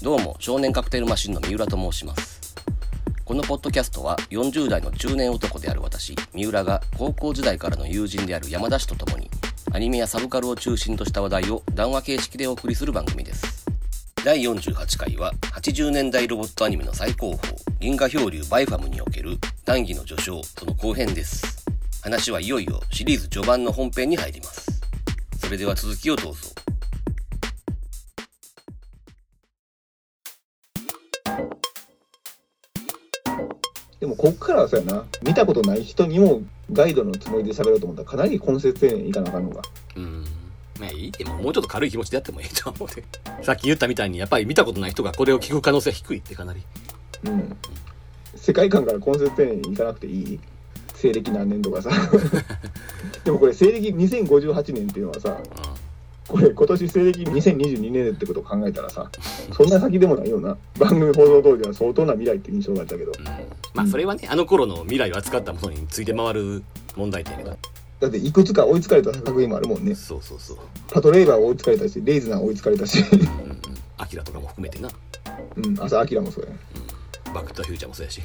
どうも少年カクテルマシンの三浦と申します。このポッドキャストは40代の中年男である私三浦が高校時代からの友人である山田氏と共にアニメやサブカルを中心とした話題を談話形式でお送りする番組です。第48回は80年代ロボットアニメの最高峰銀河漂流バイファムにおける談義の序章その後編です。話はいよいよシリーズ序盤の本編に入ります。それでは続きをどうぞでもこっからはそうやな見たことない人にもガイドのつもりで喋ろうと思ったらかなり根節丁寧にいかなあかんのかうん。まあいいでももうちょっと軽い気持ちでやってもいいと思うで。さっき言ったみたいに、やっぱり見たことない人がこれを聞く可能性は低いってかなり。うん世界観から根節丁寧にいかなくていい？西暦何年とかさ でもこれ西暦2058年っていうのはさこれ今年西暦2022年ってことを考えたらさそんな先でもないような番組放送当時は相当な未来って印象があったけどうん。まあそれはね、あの頃の未来を扱ったものについて回る問題点やけど。だっていくつか追いつかれた作品もあるもんねそうそうそう。パトレーバー追いつかれたしレイズナー追いつかれたしうんうん。アキラとかも含めてな。うん朝アキラもそうやバックトゥフューチャーもそうやし。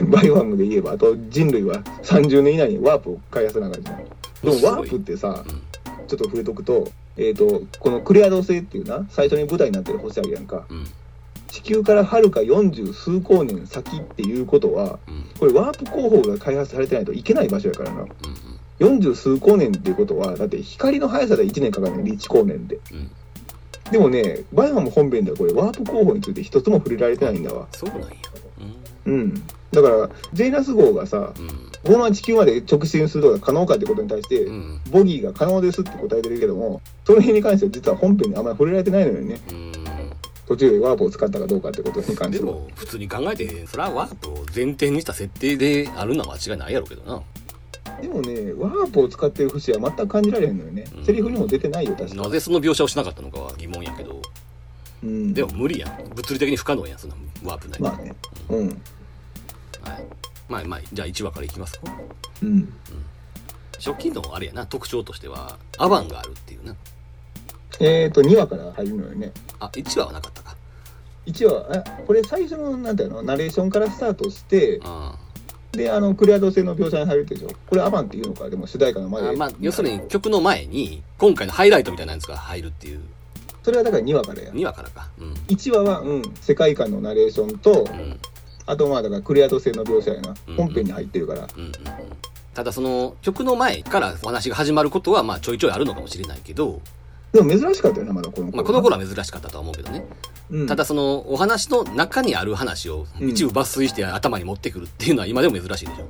うん、バイファムで言えばあと人類は30年以内にワープを開発なあかんじゃんでもワープってさうん。ちょっと触れとくと,、えー、とこのクレアド星っていうな最初に舞台になってる星あるやんかうん。地球からはるか40数光年先っていうことはうん。これワープ航法が開発されてないといけない場所やからなうん。40数光年っていうことはだって光の速さで1年かかるねん1光年ってうん。でもねバイオハム本編ではこれワープ工法について一つも触れられてないんだわそうなんや。うんだからジェイナス号がさうん。このまま地球まで直進することが可能かってことに対して、うん。うん。ボギーが可能ですって答えてるけども、その辺に関しては実は本編にあんまり触れられてないのよね。うん。途中でワープを使ったかどうかってことに関しては。でも、普通に考えて、それはワープを前提にした設定であるのは間違いないやろうけどな。でもね、ワープを使ってる節は全く感じられへんのよね。うんセリフにも出てないよ、確かなぜその描写をしなかったのかは疑問やけど。うん。でも無理やん。物理的に不可能やん、そんなワープない。まあね。うん。はい。まあまあ、じゃあ1話からいきますか。うん。初期のあれやな、特徴としては、アバンがあるっていうな。えっ、ー、と、2話から入るのよね。あ、1話はなかったか。1話、あこれ最初の、なんていうの、ナレーションからスタートして、あで、あの、クリアド性の描写に入るでしょ。これアバンっていうのか、でも主題歌の前で。あまあ、要するに曲の前に、今回のハイライトみたいなやつが入るっていう、それはだから2話からや。2話からか。うん。1話は、うん、世界観のナレーションと、うん。あとまあだからクリアド性の描写やな、うん本編に入ってるからうんうんうん。ただその、曲の前からお話が始まることは、まあちょいちょいあるのかもしれないけど、でも珍しかったよなまだこの頃まあこの頃は珍しかったとは思うけどね。うん、ただその、お話の中にある話をうん一部抜粋して頭に持ってくるっていうのは今でも珍しいでしょ。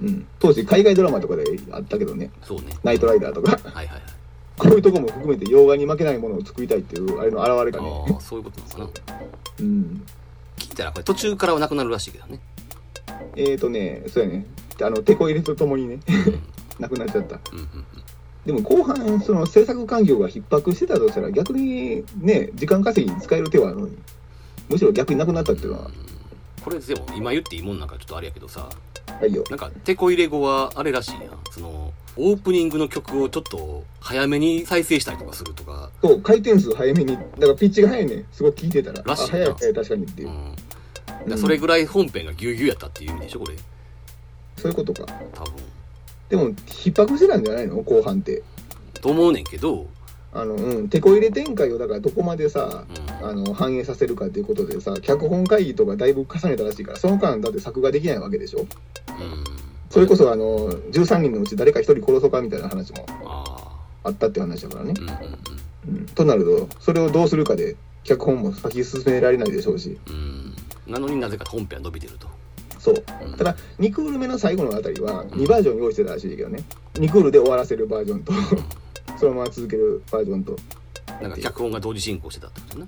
うん、当時海外ドラマとかであったけどねそうね。ナイトライダーとかはいはいはい。こういうとこも含めて洋画に負けないものを作りたいっていうあれの表れかね。ああ、そういうことなのかな。うん。聞いたらこれ途中からはなくなるらしいけどね。えーとねそうやね。あのテこ入れとともにね。なくなっちゃった。うんうんうん。でも後半その制作環境が逼迫してたとしたら逆にね時間稼ぎに使える手はあるのに。むしろ逆になくなったっていうのは。これでも今言っていいもんなんかちょっとあれやけどさ、はいよ。なんか、テこ入れ後はあれらしいやん。その、オープニングの曲をちょっと早めに再生したりとかするとか、そう回転数早めにだからピッチが速いねすごく聞いてたららしいなあ早い早い確かにっていうう、ん。それぐらい本編がギュウギュウやったっていう意味でしょ、これ。そういうことか多分。でも逼迫してたんじゃないの後半ってと思うねんけど、あのうんテこ入れ展開をだからどこまでさうん。あの反映させるかっていうことでさ脚本会議とかだいぶ重ねたらしいからその間だって作画できないわけでしょうん。それこそあの13人のうち誰か1人殺そうかみたいな話もああったって話だからねあ。、うんうんうん、となるとそれをどうするかで脚本も先進められないでしょうしうん。うん。なのになぜか本編は伸びてると。そううんただ2クール目の最後のあたりは2バージョン用意してたらしいけどね2クールで終わらせるバージョンと そのまま続けるバージョンとなんか脚本が同時進行してたってことね。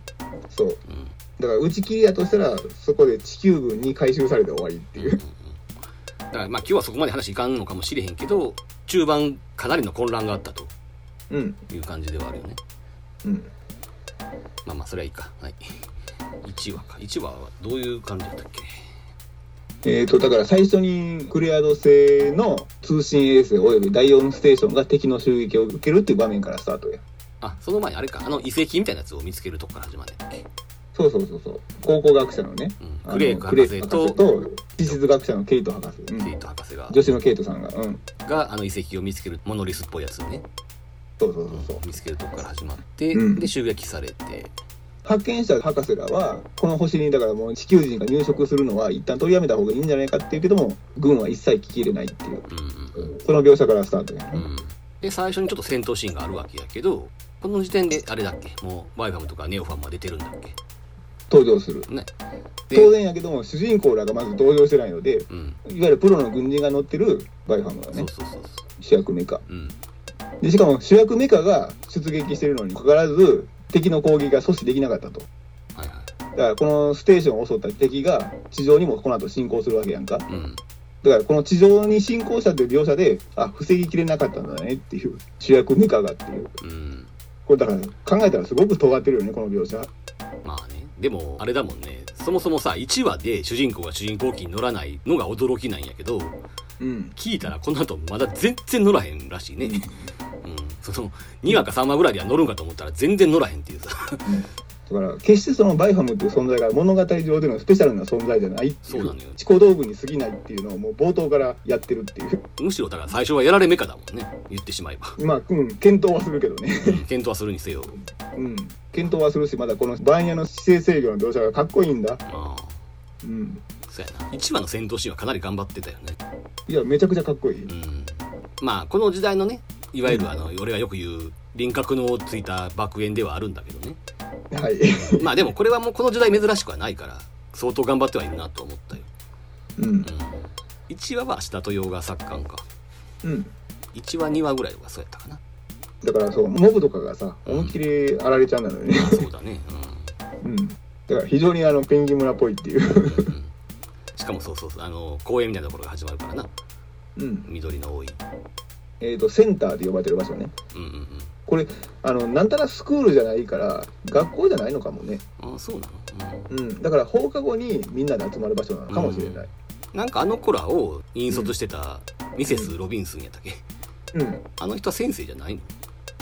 そううん。だから打ち切りやとしたらそこで地球軍に回収されて終わりっていううんだからまあ今日はそこまで話いかんのかもしれへんけど、中盤かなりの混乱があったとうんいう感じではあるよね。うんまあまあそれはいいか。はい。1話か。1話はどういう感じだったっけ？えー、とだから最初にクレアド製の通信衛星および第4ステーションが敵の襲撃を受けるっていう場面からスタートやあその前にあれかあの遺跡みたいなやつを見つけるとこから始まるんだっけ、そうそうそうそう。考古学者のね。うん、クレイク博士と地質学者のケイト博士、うん。ケイト博士が。女子のケイトさんが。うん。があの遺跡を見つけるモノリスっぽいやつをね、そうそうそうそう。見つけるとこから始まって、うん。で襲撃されて。発見した博士らはこの星にだからもう地球人が入植するのは一旦取りやめた方がいいんじゃないかっていうけども軍は一切聞き入れないっていう。うん。うん。その描写からスタートやね、うん。で最初にちょっと戦闘シーンがあるわけやけどこの時点であれだっけ？もうバイファムとかネオファムは出てるんだっけ？登場する。ね。当で、然やけども主人公らがまず登場してないのでうん、いわゆるプロの軍人が乗ってるバイファムがねそうそうそうそう。主役メカ。うん。でしかも主役メカが出撃してるのにかかわらず敵の攻撃が阻止できなかったと。はいはい。だからこのステーションを襲った敵が地上にもこの後進行するわけやんか。だうん。からこの地上に進行したという描写であ防ぎきれなかったんだねっていう主役メカがっていう。うん。これだから考えたらすごく尖ってるよねこの描写。まあねでもあれだもんね。そもそもさ1話で主人公が主人公機に乗らないのが驚きなんやけどうん。聞いたらこの後まだ全然乗らへんらしいね。うん。その2話か3話ぐらいでは乗るんかと思ったら全然乗らへんっていうさだから決してそのバイファムっていう存在が物語上でのスペシャルな存在じゃないそうなのよ。思考道具に過ぎないっていうのをもう冒頭からやってるっていう。むしろだから最初はやられメカだもんね。言ってしまえば。まあうん検討はするけどね。うん検討はするにせよ。うん。検討はするしまだこのバーニャの姿勢制御の描写がかっこいいんだ。ああ。うん。そうやな。1話の戦闘シーンはかなり頑張ってたよね。いやめちゃくちゃかっこいい。うん。まあこの時代のねいわゆるあの俺がよく言う輪郭のついた爆炎ではあるんだけどね。はい。まあでもこれはもうこの時代珍しくはないから相当頑張ってはいるなと思ったよ、うん。うん、1話は明日と洋画作家か。うん。1話2話ぐらいがそうやったかな。だからそうモブとかがさ思いっきりあられちゃんなのよね。あそうだね。うん。だから非常にあのペンギン村っぽいっていう。うん、うん、しかもそうそうそうあの公園みたいなところが始まるからな。うん。緑の多いえっ、とセンターで呼ばれてる場所ね。うんうんこれあのなんたらスクールじゃないから学校じゃないのかもね。うんあそうなの、うん。うん。だから放課後にみんなで集まる場所なのかもしれない。なんかあの子らを引率してたミセス・ロビンスンやったっけ？うん、あの人は先生じゃないの？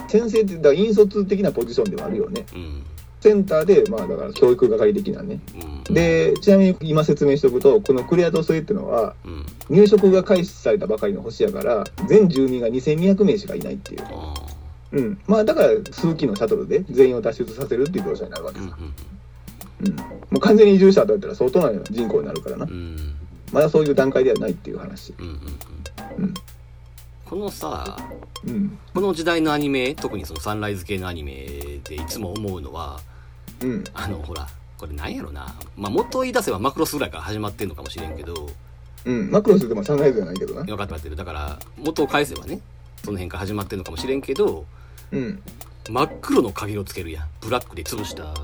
先生ってだから引率的なポジションではあるよね。うんセンターでまあだから教育係的なね。うん。でちなみに今説明しておくとこのクレアト星っていうのはうん。入植が開始されたばかりの星やから全住民が2200名しかいないっていう。うん。まあだから数機のシャトルで全員を脱出させるっていう描写になるわけうんうん、もう完全に移住者とやったら相当な人口になるからな。うんうん。まだそういう段階ではないっていう話。うんうんうん。うん。このさうん。この時代のアニメ特にそのサンライズ系のアニメでいつも思うのはうん。あのほらこれなんやろな。まあ元言い出せばマクロスぐらいから始まってんのかもしれんけど。うん。マクロスでもサンライズじゃないけどな。分かってってるだから元を返せばねその辺から始まってんのかもしれんけどうん。真っ黒の影をつけるやん。ブラックで潰した。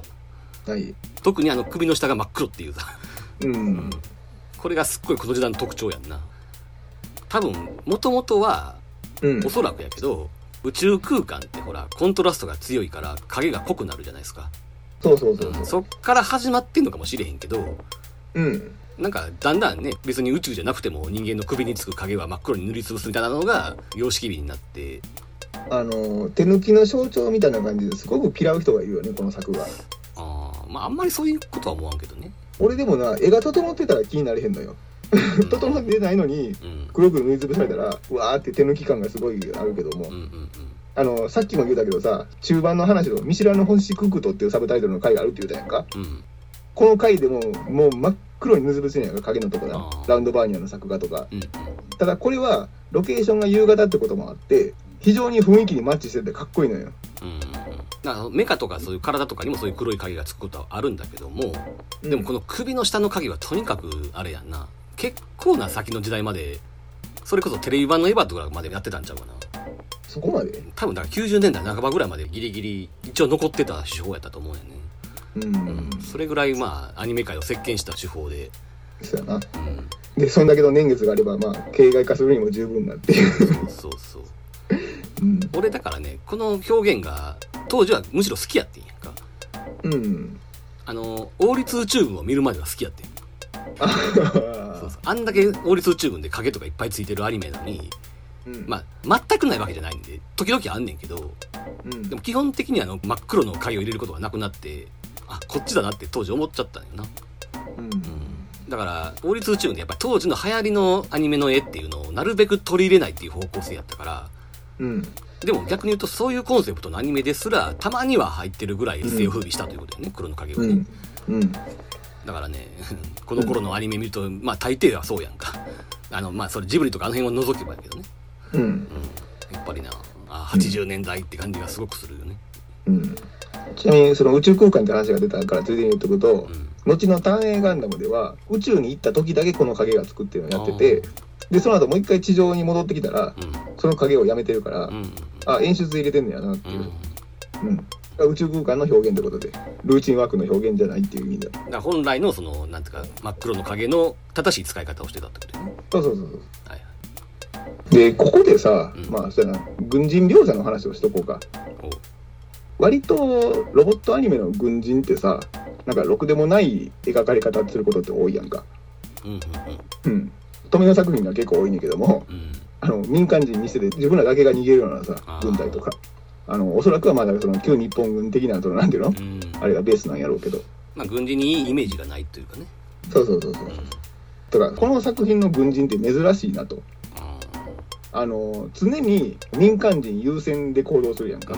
はい。特にあの首の下が真っ黒っていうさ。うん。これがすっごいこの時代の特徴やんな。多分もともとはうん。おそらくやけど宇宙空間ってほらコントラストが強いから影が濃くなるじゃないですかそうそうそうそう。そっから始まってんのかもしれへんけどうん。なんかだんだんね別に宇宙じゃなくても人間の首につく影は真っ黒に塗りつぶすみたいなのが様式美になって。あの手抜きの象徴みたいな感じですごく嫌う人がいるよねこの作画あーまああんまりそういうことは思わんけどね。俺でもな絵が整ってたら気になれへんのよ。整ってないのにうん。黒く塗りつぶされたらうわーって手抜き感がすごいあるけども、うんうんあのさっきも言ったけどさ中盤の話の「見知らぬ星ククト」っていうサブタイトルの回があるって言ったやんか。うんうんこの回でももう真っ黒に塗りつぶしてんやんか影のとこなあー。ラウンドバーニアの作画とか。うんうん。ただこれはロケーションが夕方ってこともあって非常に雰囲気にマッチしててかっこいいのよ。うん。うんうんだからメカとかそういう体とかにもそういう黒い影がつくことはあるんだけどもでもこの首の下の影はとにかくあれやんな。結構な先の時代までそれこそテレビ版のエヴァとかまでやってたんちゃうかなそこまで？多分だから90年代半ばぐらいまでギリギリ一応残ってた手法やったと思うよね。うん、うんそれぐらいまあアニメ界を席巻した手法で。そうやな。うん。でそんだけの年月があればまあ形骸化するにも十分なっていう、そうそうう。ん。俺だからねこの表現が当時はむしろ好きやってんやんか。うん、あの王立宇宙軍を見るまでは好きやってん。あそうそう。あんだけ王立宇宙軍で影とかいっぱいついてるアニメなのにうんまあ、全くないわけじゃないんで、時々あんねんけど、うんでも基本的にあの真っ黒の影を入れることがなくなって、あ、こっちだなって当時思っちゃったんよな。うんだから、法律宇宙でやっぱり当時の流行りのアニメの絵っていうのをなるべく取り入れないっていう方向性やったから、うんでも逆に言うとそういうコンセプトのアニメですら、たまには入ってるぐらい一世を風靡したということだよね、黒の影をね。うんうんだからね、この頃のアニメ見ると、まあ大抵はそうやんか。あの、まあそれジブリとかあの辺を除けばやけどね。うんうん。やっぱりな、あ80年代って感じがすごくするよね。うんちなみにその宇宙空間って話が出たからついでに言っとくと、うん。後の単影ガンダムでは宇宙に行った時だけこの影がつくっていうのをやっててでその後もう一回地上に戻ってきたらうん。その影をやめてるから、うん。あ演出入れてんねやなってうん。いう、うん宇宙空間の表現ということでルーチンワークの表現じゃないっていう意味だだ本来のその、なんていうか、真っ黒の影の正しい使い方をしてたってことよね。そうそうそうそうはいでここでさ、うん。まあそうやな軍人描写の話をしとこうか。割とロボットアニメの軍人ってさなんかろくでもない描かれ方することって多いやんか。うんうんうん。富野作品が結構多いねんけどもうん。うん。あの民間人にしてて自分らだけが逃げるようなさ軍隊とか。あのおそらくはまだその旧日本軍的なそのなんていうの？うん。あれがベースなんやろうけど。まあ軍事にいいイメージがないというかね。そうそうそうそう。うん。だからこの作品の軍人って珍しいなとああの常に民間人優先で行動するやんか。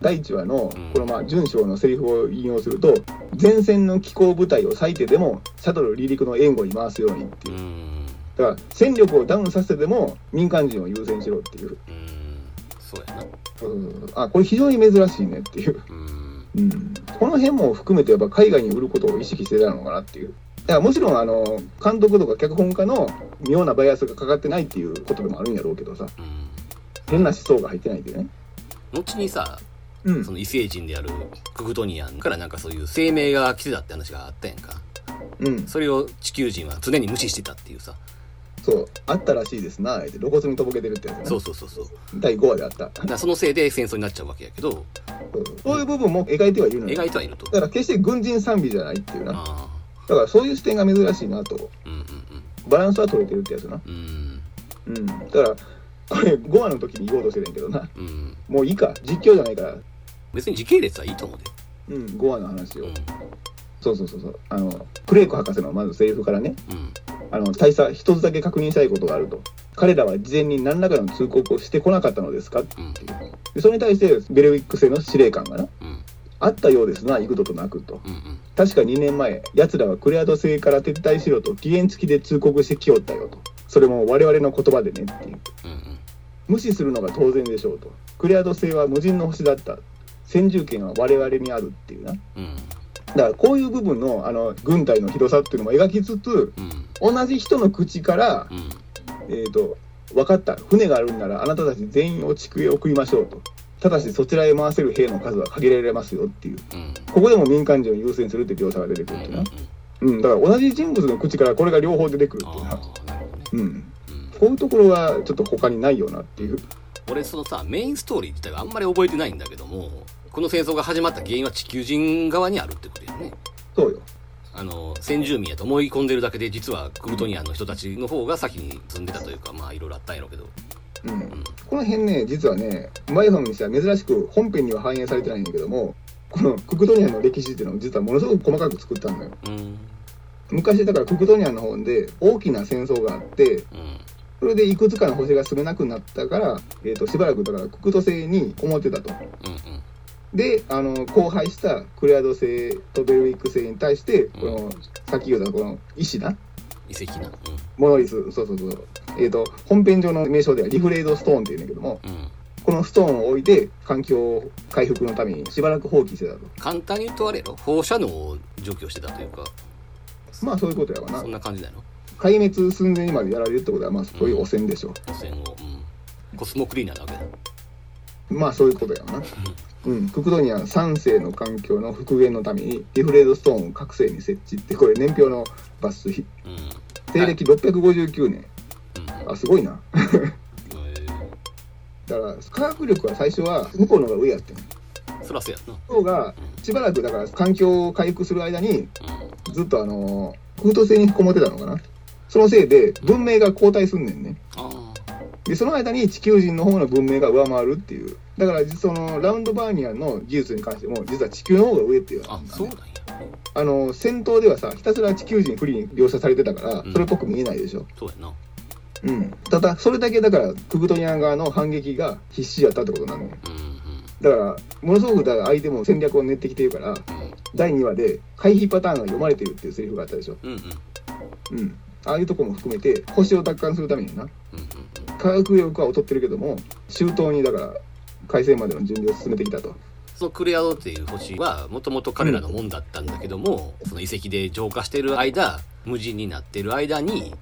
第1話のうんこのまあ準将のセリフを引用すると前線の機構部隊を割いてでもシャトル離陸の援護に回すようにってう。いうんだから戦力をダウンさせてでも民間人を優先しろっていううん。そうやな。うんあこれ非常に珍しいねっていう、うん。うん、この辺も含めてやっぱ海外に売ることを意識してたのかなっていうだからもちろんあの監督とか脚本家の妙なバイアスがかかってないっていうことでもあるんやろうけどさ。うん。変な思想が入ってないっていうね。後にさ、うん。その異星人であるクグトニアンからなんかそういう生命が来てたって話があったやんか。うん。それを地球人は常に無視してたっていうさ。そう。あったらしいですなって。露骨にとぼけてるってやつね。そうそうそうそう。第5話であった。だそのせいで戦争になっちゃうわけやけど、そう。そういう部分も描いてはいるのよ。描いてはいると。だから決して軍人賛美じゃないっていうなだあからそういう視点が珍しいなとあ。うんうんバランスは取れてるってやつなうん。うん。うんだからこれ5話の時に言おうとしてるんやけどなうん。もういいか実況じゃないから別に時系列はいいと思うで。うん5話の話を、うん。そうそうそうそうあのクレイク博士のまずセリフからねうん。あの大佐一つだけ確認したいことがあると彼らは事前に何らかの通告をしてこなかったのですかってうん。いうでそれに対してベルウィック製の司令官がなうん。あったようですな幾度となくとうん。うん。確か2年前奴らはクレアド星から撤退しろと期限付きで通告してきよったよとそれも我々の言葉でねっていううん。無視するのが当然でしょうとクレアド星は無人の星だった先住権は我々にあるっていうなだうん。からこういう部分のあの軍隊の広さっていうのも描きつつうん。同じ人の口からうん。えー、と分かった船があるんならあなたたち全員を地区へ送りましょうとただしそちらへ回せる兵の数は限られますよっていう。うん。ここでも民間人を優先するって描写が出てくるっていうな、うん、だから同じ人物の口からこれが両方出てくるっていうな。うん。うん。こういうところはちょっと他にないよなっていう。俺そのさメインストーリー自体はあんまり覚えてないんだけどもこの戦争が始まった原因は地球人側にあるってことやね。そうよ。あの先住民やと思い込んでるだけで実はクルトニアンの人たちの方が先に住んでたというかまあいろいろあったんやろうけどうん。うんこの辺ね実はねマイファムにしては珍しく本編には反映されてないんだけどもこのククトニアンの歴史っていうのを実はものすごく細かく作ったんだよ。うん。昔だからククトニアンの方で大きな戦争があってうん。それでいくつかの星が住めなくなったから、えー、としばらくだからククト星に思ってたと。うんうん。であの荒廃したクレアド星とベルウィック星に対してこの、さっき言ったこの石な遺跡なモノリスそうそうそう。えっ、と本編上の名称ではリフレードストーンっていうんだけどもうん。うんこのストーンを置いて環境回復のためにしばらく放棄してたと。簡単に言うとあれやろ放射能を除去してたというか。まあそういうことやわな。そんな感じなの壊滅寸前にまでやられるってことはまあそういう汚染でしょ。汚染を、うん、コスモクリーナーなわけだ。まあそういうことやわなうん、ククドニア3世の環境の復元のためにリフレードストーンを各世に設置ってこれ年表の抜粋うん。西暦659年。うん。あすごいな。えだから科学力は最初は向こうの方が上やってん。ーそらそうやんな。向こうがしばらくだから環境を回復する間にうん。ずっとあの空洞星にこもってたのかな。そのせいで文明が後退すんねんね。ああでその間に地球人の方の文明が上回るっていう。だからそのラウンドバーニアンの技術に関しても実は地球の方が上っていうあそうなんや。あの戦闘ではさひたすら地球人不利に描写されてたからうん。それっぽく見えないでしょ、そうやな。うん。ただそれだけだからクブトニアン側の反撃が必死やったってことなの。ようんうん。だからものすごくだから相手も戦略を練ってきてるから第2話で回避パターンが読まれてるっていうセリフがあったでしょ。うんうんうん。うんああいうとこも含めて星を奪還するためにな。うん科学力は劣ってるけども周到にだから海戦までの準備を進めてきたと。そのクレアドっていう星はもともと彼らのもんだったんだけども、その遺跡で浄化してる間無人になってる間に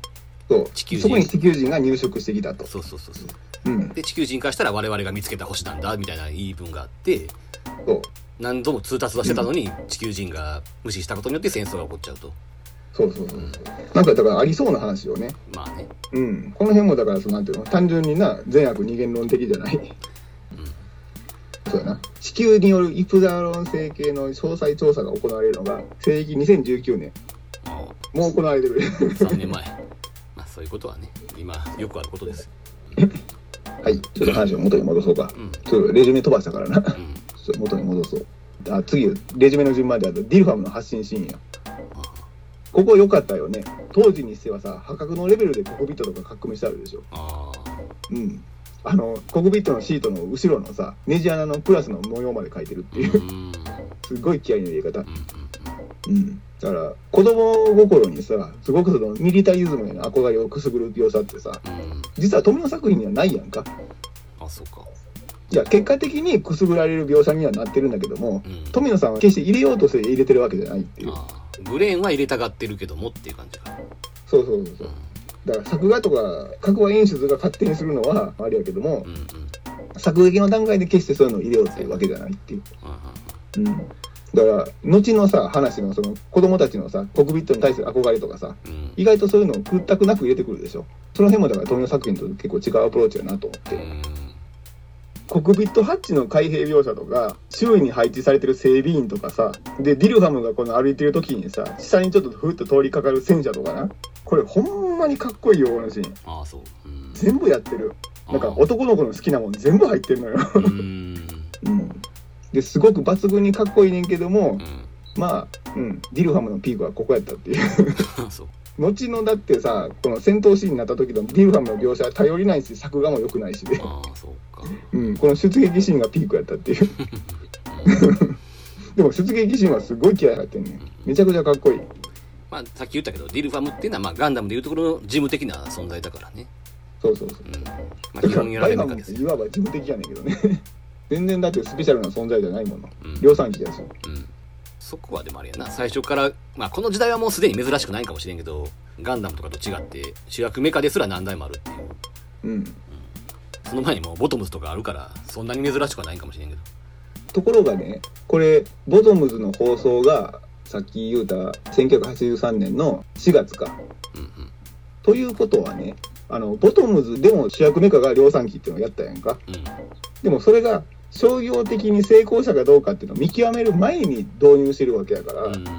そう。地球人そこに地球人が入植してきたと、そうそうそうそう。うん、で地球人からしたら我々が見つけた星なんだみたいな言い分があってそう。何度も通達はしてたのに地球人が無視したことによって戦争が起こっちゃうとそうそうそう。なんかだからありそうな話をね。まあね。うん。この辺もだからそのなんていうの単純にな善悪二元論的じゃない。そうやな。地球によるイプザーロン星系の詳細調査が行われるのが西暦2019年。あもう行われてる。あ3年前。まあそういうことはね今よくあることです。はい。ちょっと話を元に戻そうか。うん。ちょっとレジュメ飛ばしたからな。ちょうんっと元に戻そう。あ次レジュメの順番であとディルファムの発信シーンやここ良かったよね。当時にしてはさ破格のレベルでココビットとか書き込みしてあるでしょ。ああうん。あのココビットのシートの後ろのさネジ穴のプラスの模様まで書いてるっていう。すごい気合いの入れ方。うんうんだから子供心にさすごくそのミリタリズムへの憧れをくすぐる描写ってさ実は富野作品にはないやんか。あそうか。いや結果的にくすぐられる描写にはなってるんだけどもうん。富野さんは決して入れようとして入れてるわけじゃないっていうああブレーンは入れたがってるけどもっていう感じか。そうそうそうそう。だから作画とか各話演出が勝手にするのはあれやけどもうんうん。うん作劇の段階で決してそういうのを入れようっていうわけじゃないっていう。うんうん。うん。だから後のさ話のその子供たちのさコクビットに対する憧れとかさうん。意外とそういうのを屈託なく入れてくるでしょ。その辺もだから富野作品と結構違うアプローチやなと思って、うんコクビットハッチの開閉描写とか周囲に配置されてる整備員とかさでディルハムがこの歩いてる時にさ下にちょっとふっと通りかかる戦車とかな。これほんまにかっこいいよこのシーン。ああそう。うん。全部やってる。なんか男の子の好きなもん全部入ってるのよ、うん。うん、ですごく抜群にかっこいいねんけどもうん。まあ、うん、ディルハムのピークはここやったっていう。そう。後のだってさこの戦闘シーンになった時のディルハムの描写は頼りないし作画も良くないしで、ああそう。かうん、この出撃シーンがピークやったっていう。でも出撃シーンはすごい気合入ってんねん。めちゃくちゃかっこいい。まあさっき言ったけどディルファムっていうのはまあガンダムでいうところの事務的な存在だからね。そうそうそう。うん。まあ基本やられるわけですよ。いわば事務的やねんけどね。全然だってスペシャルな存在じゃないもの。うん。量産機だしうん。そこはでもあれやな。最初からまあこの時代はもうすでに珍しくないかもしれんけどガンダムとかと違って主役メカですら何台もあるっていう。うんその前にもうボトムズとかあるからそんなに珍しくはないかもしれんけど。ところがねこれボトムズの放送がさっき言うた1983年の4月か。うんうん。ということはねあのボトムズでも主役メカが量産機っていうのをやったやんか。うん。でもそれが商業的に成功者かどうかっていうのを見極める前に導入してるわけやから、うん。だか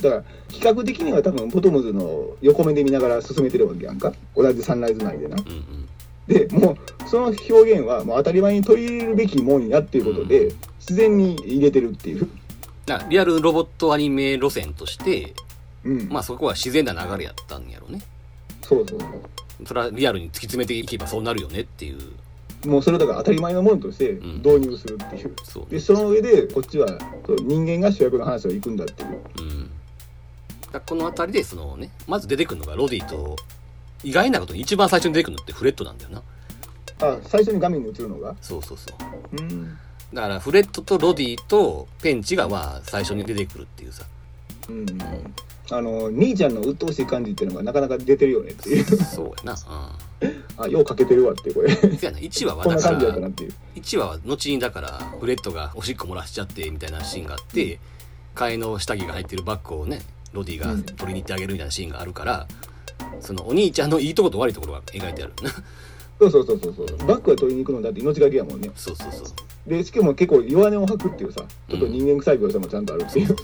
ら企画的には多分ボトムズの横目で見ながら進めてるわけやんか。同じサンライズ内でな。うんうんでもうその表現はもう当たり前に取り入れるべきもんやっていうことで、うん。自然に入れてるっていう。リアルロボットアニメ路線としてうん。まあそこは自然な流れやったんやろうね。そうそうそれはリアルに突き詰めていけばそうなるよねっていう。そうもうそれをだから当たり前のものとしてん。導入するっていう、そう。でその上でこっちはそう人間が主役の話を行くんだっていう。うん、だこの辺りでそのねまず出てくるのがロディと意外なことに一番最初に出てくるのってフレットなんだよな。あ最初に画面に映るのが？そうそうそう。うん。だからフレットとロディとペンチがまあ最初に出てくるっていうさ。うんあの兄ちゃんの鬱陶しい感じっていうのがなかなか出てるよねっていう。そうやな。あようかけてるわってこれ。うんせやな。1話はだからなっていう。1話は後にだからフレットがおしっこ漏らしちゃってみたいなシーンがあって替えの下着が入ってるバッグをねロディが取りに行ってあげるみたいなシーンがあるから、そのお兄ちゃんのいいとこと悪いところが描いてある。そうそうそうそう。そうバッグは取りに行くのだって命がけやもんね。そうそうそうでしかも結構弱音を吐くっていうさちょっと人間臭い描写もちゃんとあるっていう、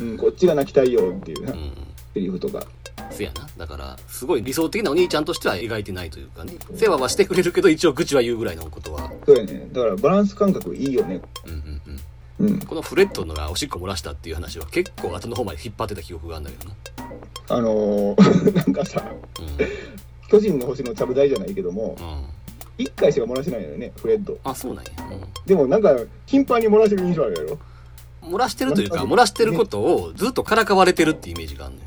うん、こっちが泣きたいよっていうな。うん。セリフとか。せやな。だからすごい理想的なお兄ちゃんとしては描いてないというかね。世話はしてくれるけど一応愚痴は言うぐらいのことは。そうやね。だからバランス感覚いいよね。うんうんうんうん。このフレッドのがおしっこ漏らしたっていう話は結構後の方まで引っ張ってた記憶があるんだけどな。あのー なんかさう巨人の星のちゃぶ台じゃないけどもんうん。1回しか漏らしてないのよねフレッド。あそうなんや、でもなんか頻繁に漏らしてる印象あるやろ。うん、漏らしてるというか漏らしてることをずっとからかわれてるってイメージがあるのよ。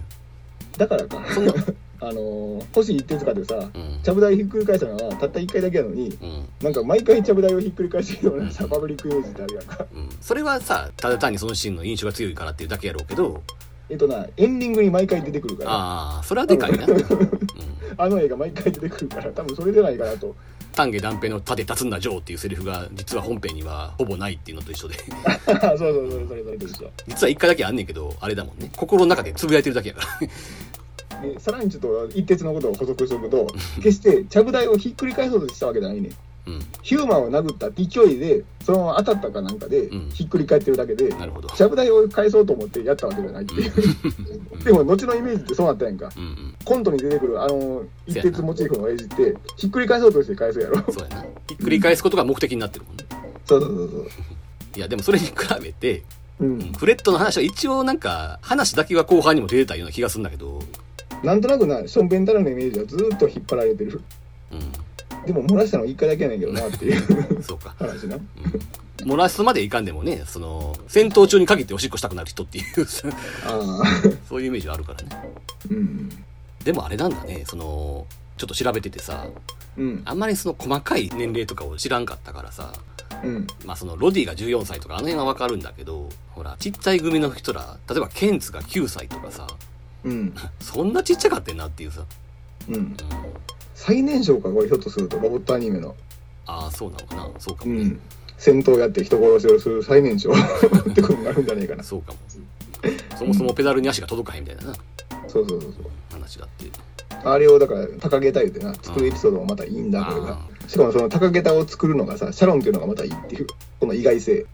だからか。そんなあのー星一徹かでさうん。ちゃぶ台ひっくり返したのはたった1回だけやのにうん。なんか毎回ちゃぶ台をひっくり返してるような さパブリックイメージってあるやんか。うん、それはさただ単にそのシーンの印象が強いからっていうだけやろうけど。えっとなエンディングに毎回出てくるから。ああそれはでかいな、うん、あの映画毎回出てくるから多分それじゃないかなと。丹下断平の盾立つんだジョーっていうセリフが実は本編にはほぼないっていうのと一緒で。そうそうそうそれそれと一緒。実は一回だけあんねんけどあれだもんね。心の中でつぶやいてるだけやから。でさらにちょっと一徹のことを補足しておくと決してちゃぶ台をひっくり返そうとしたわけじゃないねうん。ヒューマンを殴った勢いでそのまま当たったかなんかでうん。ひっくり返ってるだけで、なるほど。ちゃぶ台を返そうと思ってやったわけじゃないっていう。でも後のイメージってそうなったやんか。うんうん。コントに出てくるあの一徹モチーフの親父ってひっくり返そうとして返すやろ。そうやな。ひっくり返すことが目的になってるもんね。そうそうそうそう。いやでもそれに比べて、ううんん、フレットの話は一応なんか話だけは後半にも出てたような気がするんだけどなんとなくなションベンタラのイメージはずーっと引っ張られてる。うでも漏らしたの1回だけやねんけどなっていうんそうか。話な。うん。漏らすまでいかんでもねその戦闘中に限っておしっこしたくなる人っていうそういうイメージはあるからね。うん。でもあれなんだねそのちょっと調べててさうん。あんまりその細かい年齢とかを知らんかったからさうん。まあそのロディが14歳とかあの辺はわかるんだけどほらちっちゃい組の人ら例えばケンツが9歳とかさうん。そんなちっちゃかってんなっていうさ、うん。うん、最年少かこれひょっとするとロボットアニメの。ああそうなのかな。そうかもね、うん。戦闘やって人殺しをする最年少。ってことになるんじゃねえかな。そうかも。そもそもペダルに足が届かへんみたいなな。そうそうそうそう。話があって。あれをだから高げた言うてな作るエピソードもまたいいんだこれが。しかもその高げたを作るのがさシャロンっていうのがまたいいっていう。この意外性。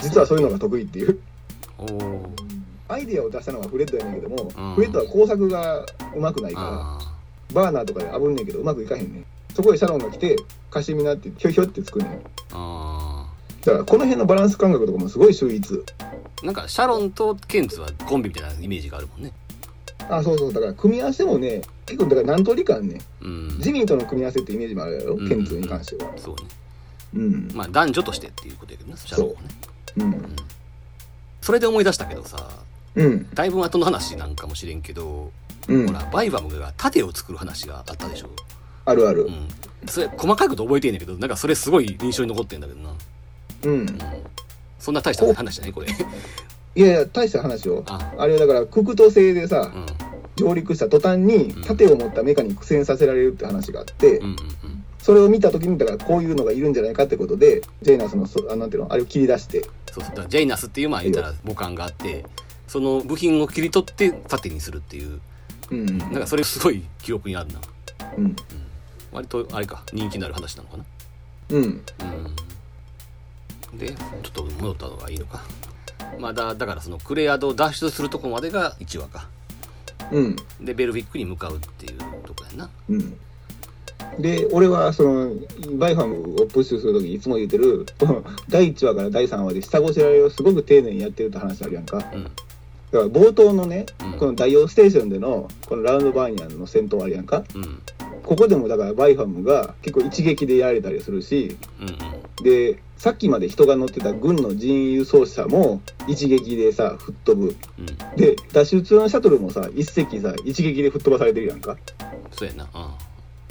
実はそういうのが得意っていう。おおアイデアを出したのはフレッドやねんけども、うん。フレッドは工作がうまくないかあらバーナーとかで炙んねんけどうまくいかへんねん。そこでシャロンが来て貸してみなってひょひょって作るねん。だからこの辺のバランス感覚とかもすごい秀逸。ーなんかシャロンとケンツはコンビみたいなイメージがあるもんね。あそうそう。だから組み合わせもね結構だから何通りかあんねん。うん。ジミーとの組み合わせってイメージもあるやろ、うん。ケンツに関しては。そうね。うん。まあ男女としてっていうことやけどねシャロンはね。うん。それで思い出したけどさうん。だいぶ後の話なんかもしれんけど、うん。ほらバイバムが盾を作る話があったでしょ？あるある。うん。それ細かいこと覚えてんねんけどなんかそれすごい印象に残ってんだけどな。うん。うん。そんな大した話じゃないこれ。いやいや大した話よ。あ。あれだからククト製でさうん。上陸した途端に盾を持ったメカに苦戦させられるって話があって、うんうんそれを見た時にだからこういうのがいるんじゃないかってことでジェイナスのそあなんていうのあれを切り出して。そうそう。ジェイナスっていうまあ言ったら母艦があってその部品を切り取って盾にするっていう。うん。なんかそれすごい記憶にあるな。うん。割とあれか人気のある話なのかな。うん。うん。でちょっと戻ったのがいいのか。まあだだからそのクレアドを脱出するとこまでが1話か。うん。でベルフィックに向かうっていうとこやんな。うん。で俺はそのバイファムをプッシュする時にいつも言ってる 第1話から第3話で下ごしらえをすごく丁寧にやってるって話あるやんかだかうんら冒頭のねうん。このダイオステーションでのこのラウンドバーニャンの戦闘あるやんか？うん。ここでもだからバイファムが結構一撃でやられたりするしうんうん。でさっきまで人が乗ってた軍の人輸送車も一撃でさ吹っ飛ぶ。うん。で脱出のシャトルもさ一隻さ一撃で吹っ飛ばされてるやんか？そうやな。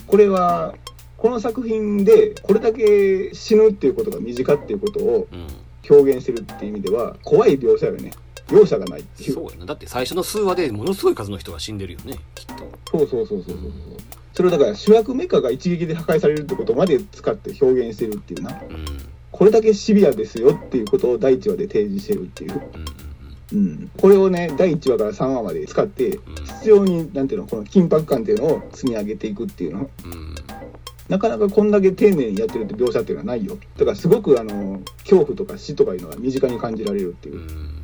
これはこの作品でこれだけ死ぬっていうことが身近っていうことを表現してるっていう意味では怖い描写よね。容赦がないっていう。そうやな。だって最初の数話でものすごい数の人が死んでるよね。きっと。そうそうそうそうそう。そうそれをだから主役メカが一撃で破壊されるってことまで使って表現してるっていうな。うん。これだけシビアですよっていうことを第1話で提示してるっていう、うんうんうん、これをね第1話から3話まで使ってうん。必要になんていうのこの緊迫感っていうのを積み上げていくっていうの。うんうんなかなかこんだけ丁寧にやってるって描写っていうのはないよ。だからすごくあの恐怖とか死とかいうのが身近に感じられるっていう。う、ん。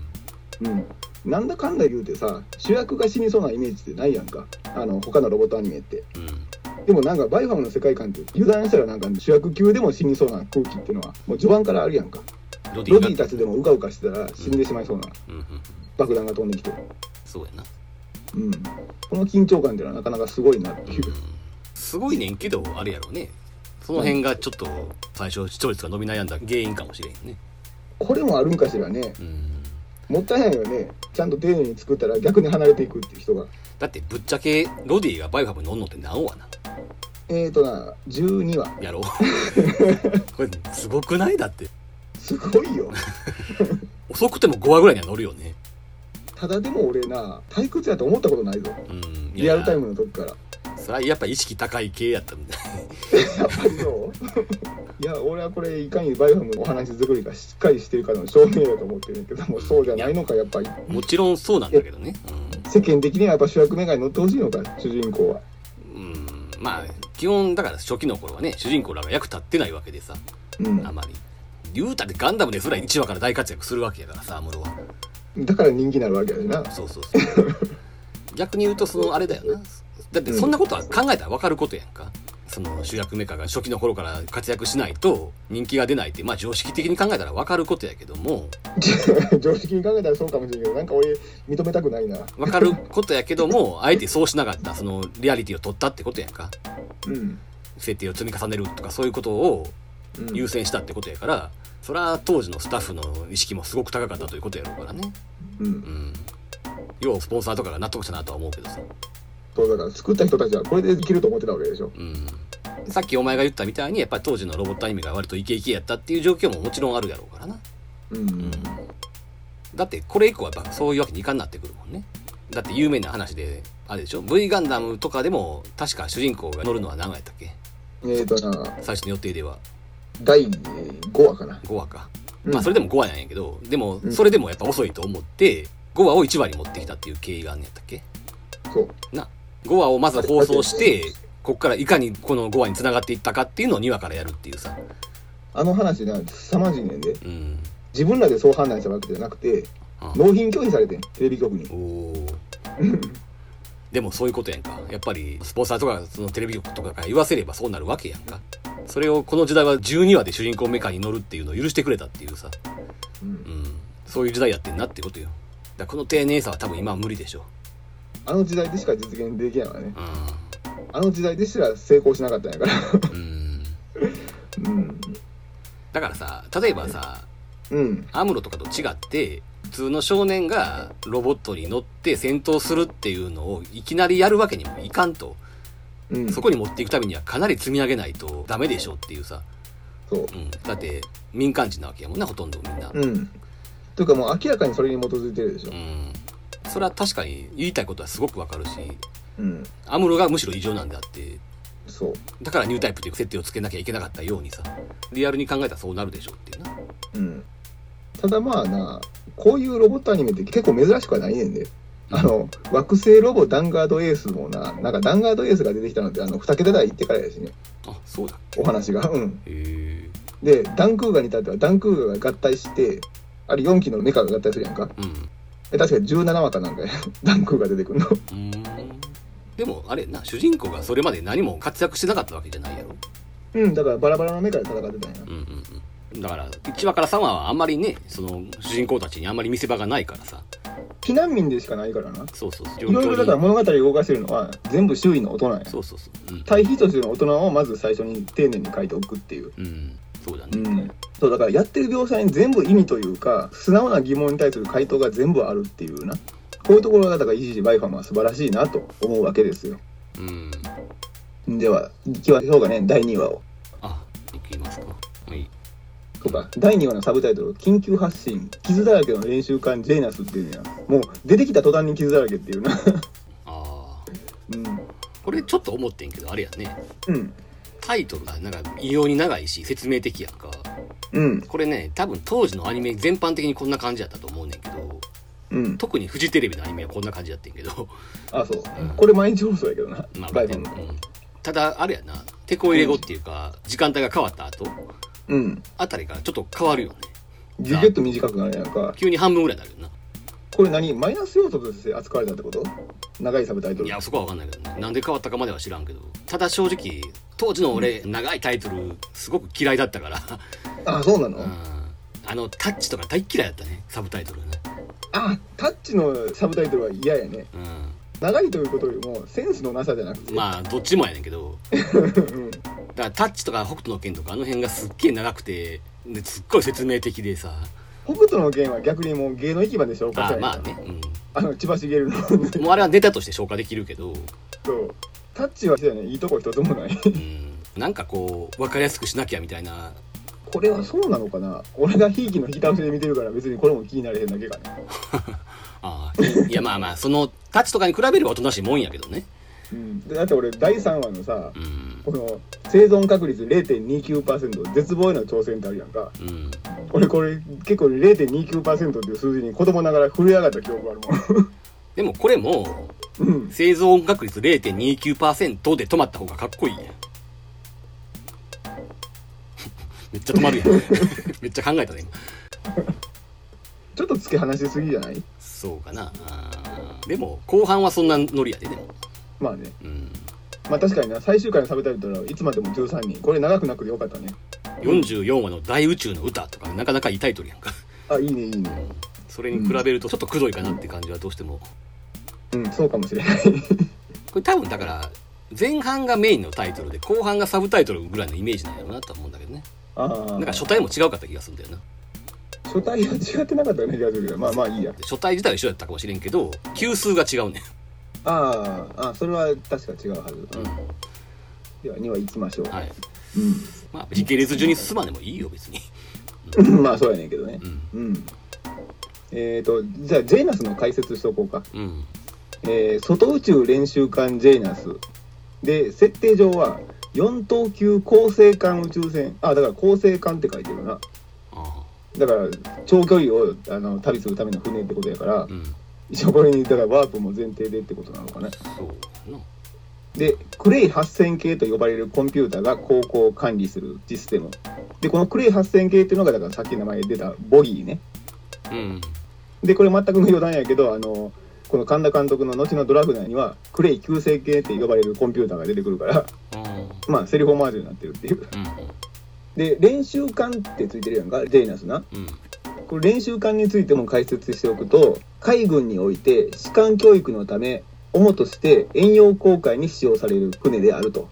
うん、なんだかんだ言うてさ主役が死にそうなイメージってないやんか。あの他のロボットアニメって。うん。でもなんかバイファムの世界観って油断したらなんか主役級でも死にそうな空気っていうのはもう序盤からあるやんか。ロディがロディたちでもうかうかしてたら死んでしまいそうなうんうん爆弾が飛んできて。そうやな。うん。この緊張感っていうのはなかなかすごいなっていうすごいねんけどあれやろうね。その辺がちょっと最初視聴率が伸び悩んだ原因かもしれんよね。これもあるんかしらね。うん。もったいないよね。ちゃんと丁寧に作ったら逆に離れていくっていう人が。だってぶっちゃけロディがバイオハブに乗んのって何話なえーとな12話。やろこれすごくない？だって。すごいよ。遅くても5話ぐらいには乗るよね。ただでも俺な退屈やと思ったことないぞ。うん。リアルタイムの時からそれはやっぱ意識高い系やったんだやっぱりそういや俺はこれいかにバイオハムのお話作りがしっかりしてるかの証明だと思ってるけどもそうじゃないのかやっぱり。もちろんそうなんだけどね。世間的にはやっぱ主役目がに乗ってほしいのか主人公は。うん、うん、まあ基本だから初期の頃はね主人公らが役立ってないわけでさ。うん。あまり。言うたってガンダムですら1話から大活躍するわけやからさアムロは。だから人気になるわけやでな。そうそうそう。逆に言うとそのあれだよなだってそんなことは考えたら分かることやんか。その主役メカが初期の頃から活躍しないと人気が出ないってまあ常識的に考えたら分かることやけども。常識に考えたらそうかもしれんけどなんか俺認めたくないな。分かることやけどもあえてそうしなかったそのリアリティを取ったってことやんか。うん、設定を積み重ねるとかそういうことをうん、優先したってことやからそれは当時のスタッフの意識もすごく高かったということやろうからね。うん。うん。要はスポンサーとかが納得したなとは思うけどさそうだから作った人たちはこれでいけると思ってたわけでしょ。うん。さっきお前が言ったみたいにやっぱり当時のロボットアニメが割とイケイケやったっていう状況ももちろんあるやろうからな。うん、だってこれ以降はやっぱそういうわけにいかんなってくるもんね。だって有名な話であれでしょ？V ガンダムとかでも確か主人公が乗るのは何話やったっけ？えーとな最初の予定では。第5話かな。5話か、うん。まあそれでも5話なんやけどでもうん。それでもやっぱ遅いと思って5話を1話に持ってきたっていう経緯があんねやったっけ？そう。な5話をまず放送してこっからいかにこの5話に繋がっていったかっていうのを2話からやるっていうさ。あの話な凄まじいねんで。うん。自分らでそう判断したわけじゃなくてあ納品拒否されてんテレビ局に。でもそういうことやんか。やっぱりスポンサーとかそのテレビ局とかが言わせればそうなるわけやんか。それをこの時代は12話で主人公メカに乗るっていうのを許してくれたっていうさ、うん。うん、そういう時代やってんなってことよ。だからこの丁寧さは多分今は無理でしょあの時代でしか実現できないわね。うあの時代ですら成功しなかったんやから。うん。だからさ例えばさうん。アムロとかと違って普通の少年がロボットに乗って戦闘するっていうのをいきなりやるわけにもいかんと、うん。そこに持っていくためにはかなり積み上げないとダメでしょっていうさ、そう。うん、だって民間人なわけやもんなほとんどみんな。うん。というかもう明らかにそれに基づいてるでしょ。うんそれは確かに言いたいことはすごくわかるしうん。アムロがむしろ異常なんであって。そう。だからニュータイプっていう設定をつけなきゃいけなかったようにさリアルに考えたらそうなるでしょっていうな。うん。ただまあなこういうロボットアニメって結構珍しくはないねんで。あの惑星ロボダンガードエースもななんかダンガードエースが出てきたのってあの2桁台行ってからやしね。あそうだお話が。うん。でダンクーガに至ってはダンクーガが合体してあれ4機のメカが合体するやんか。うんえ確か17話かなんかや ダンクーガ出てくるの。でもあれな主人公がそれまで何も活躍してなかったわけじゃないやろ？うんだからバラバラのメカで戦ってたんやうんうんうん。だから1話から3話はあんまりねその主人公たちにあんまり見せ場がないからさ。避難民でしかないからな。そうそうそう。いろいろだから物語を動かしてるのは全部周囲の大人や。そうそうそう。うん、対比としての大人をまず最初に丁寧に書いておくっていう。うん、そうだね、うんそうだからやってる描写に全部意味というか素直な疑問に対する回答が全部あるっていうな。こういうところがだからイージーバイファムは素晴らしいなと思うわけですよ。うん。では行きましょうかね。第2話を。あいきますか。はい。とか。第2話のサブタイトル「緊急発進。傷だらけの練習艦ジェイナス」っていうのやもう出てきた途端に傷だらけっていうな。あー。うん。これちょっと思ってんけどあれやね。うんタイトルがなんか異様に長いし説明的やんか。うん。これね多分当時のアニメ全般的にこんな感じやったと思うねんけどうん。特にフジテレビのアニメはこんな感じやってんけど。あそうこれ毎日放送やけどな、まあ、バイファムうん。ただあれやな。手こ入れ後っていうか時間帯が変わった後うん。あたりがちょっと変わるよね。ギュギュッと短くなるやんか。急に半分ぐらいになるよなこれ何？マイナス要素として扱われたってこと？長いサブタイトル。いやそこは分かんないけどね。なんで変わったかまでは知らんけど。ただ正直当時の俺長いタイトルすごく嫌いだったから。あそうなの、うん。あのタッチとか大っ嫌いだったねサブタイトルね。あタッチのサブタイトルは嫌やね。う長いということよりもセンスのなさじゃなくて。んまあどっちもやねんけど。うん。だからタッチとか北斗の拳とかあの辺がすっげえ長くてですっごい説明的でさ北斗の拳は逆にもう芸の域まで消化あされたまあね、あの千葉茂の。うん、もうあれはネタとして消化できるけど、そう。タッチはそうやね。いいとこ一つもない。うん、なんかこう分かりやすくしなきゃみたいな。これはそうなのかな？俺がひいきの引き倒しで見てるから別にこれも気になれへんだけかね ああいやまあまあそのタッチとかに比べればおとなしいもんやけどね。うん。でだって俺第3話のさうんこの生存確率0.29%絶望への挑戦ってあるやんか。うん。俺これ結構0.29%っていう数字に子供ながら震え上がった記憶がある でもこれももんうん。生存確率0.29%で止まった方がかっこいいやん。めっちゃ止まるやん。めっちゃ考えたね今。ちょっと突き放しすぎじゃない？そうかな。でも後半はそんなノリやででも。まあね。うんまあ確かにな最終回のサブタイトルはいつまでも13人。これ長くなくてよかったね。44話の大宇宙の歌とかなかなかいいタイトルやんか。あいいねいいね。それに比べるとちょっとくどいかなって感じはどうしても。うんそうかもしれない。これ多分だから前半がメインのタイトルで後半がサブタイトルぐらいのイメージなんやろうなとは思うんだけどね。ああなんか初対も違うかった気がするんだよな。初対は違ってなかったよね気がするけどまあまあいいや。で初対自体は一緒だったかもしれんけど級数が違うねあああそれは確か違うはず、う。ん、では2話行きましょう、はい。うまあ時系列順に進まんでもいいよ別に。ん まあそうやねんけどね。うん。うん。えっ、ー、とじゃあジェイナスの解説しとこうか。うん。えー外宇宙練習艦ジェイナス。で設定上は4等級恒星艦宇宙船。あだから恒星艦って書いてるな。あだから長距離をあの旅するための船ってことやから、あうん一応これにだからワープも前提でってことなのかな。でクレイ8000系と呼ばれるコンピュータが航行を管理するシステム。でこのクレイ8000系っていうのがだからさっき名前出たボギーね。うん。でこれ全くの余談やけどあのこの神田監督の後のドラフ内にはクレイ9000系って呼ばれるコンピューターが出てくるからうん。まあセリフオマージュになってるっていう。うん。で練習艦ってついてるやんかジェイナスな。うん。これ練習艦についても解説しておくと海軍において士官教育のため主として遠洋航海に使用される船であると。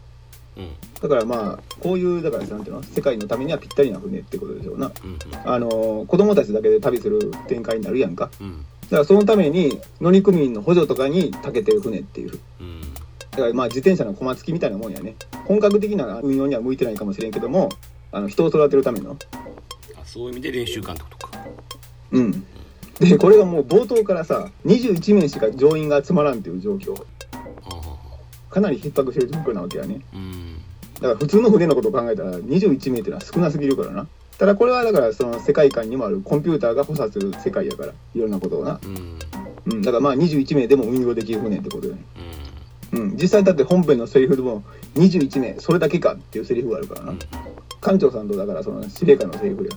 うん。だからまあこういうだからなんていうの？世界のためにはぴったりな船ってことでしょうな。うんあの子供たちだけで旅する展開になるやんか。うん。だからそのために乗組員の補助とかに長けてる船っていう。うん。だからまあ自転車の小松機みたいなもんやね。本格的な運用には向いてないかもしれんけどもあの人を育てるための。あそういう意味で練習監督とか。うんでこれがもう冒頭からさ21名しか乗員が集まらんっていう状況。かなり逼迫してる状況なわけやね。だから普通の船のことを考えたら21名っていうのは少なすぎるからな。ただこれはだからその世界観にもあるコンピューターが補佐する世界やからいろんなことをな、うん、だからまあ21名でも運用できる船ってことよね。うん、実際だって本編のセリフでも21名それだけかっていうセリフがあるからな、うん館長さんとだからその司令官のセリフや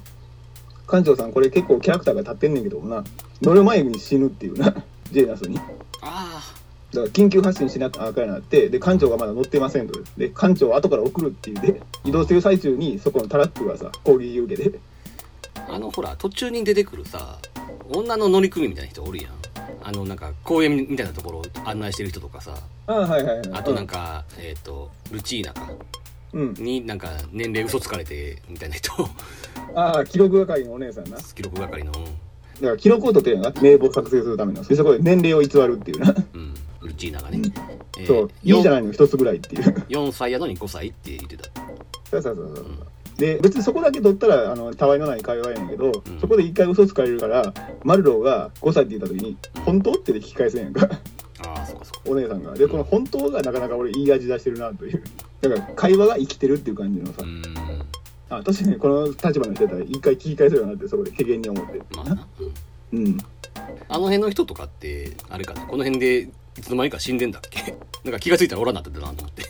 館長さんこれ結構キャラクターが立ってんねんけどもな。乗る前に死ぬっていうな。ジェイナスに。だかあら緊急発進しなきゃあかんようになってで館長がまだ乗ってませんと。で館長を後から送るっていうで移動してる最中にそこのタラックがさ攻撃受けて。ああのほら途中に出てくるさ女の乗組みたいな人おるやん。あのなんか公園みたいなところを案内してる人とかさ。ああはいはいはい。あとなんか、えっ、とルチーナか。うんになんか年齢嘘つかれてみたいな人。ああ記録係のお姉さんな。だ記録係の。から記録を取ってるよな名簿を作成するための。でそこで年齢を偽るっていうな。うん。ルチーナがね、えーそう。いいじゃないの一つぐらいっていう。4, 歳やのに5歳って言ってた。そうそうそうそう。で別にそこだけ取ったらあのたわいのない会話やねんけど、うん。そこで一回嘘つかれるからマルローが5歳って言った時に「本当?」って聞き返せんやんか。ああそうかそうか。お姉さんが。でこの「本当?」がなかなか俺いい味出してるなというだから会話が生きてるっていう感じのさ、うーん。あ確かにこの立場の人だったら一回聞き返せるよなってそこで怪げに思って。まあな、うんうん。あの辺の人とかってあれかなこの辺でいつの間にか死んでんだっけ？なんか気がついたらおらんなってたなと思って。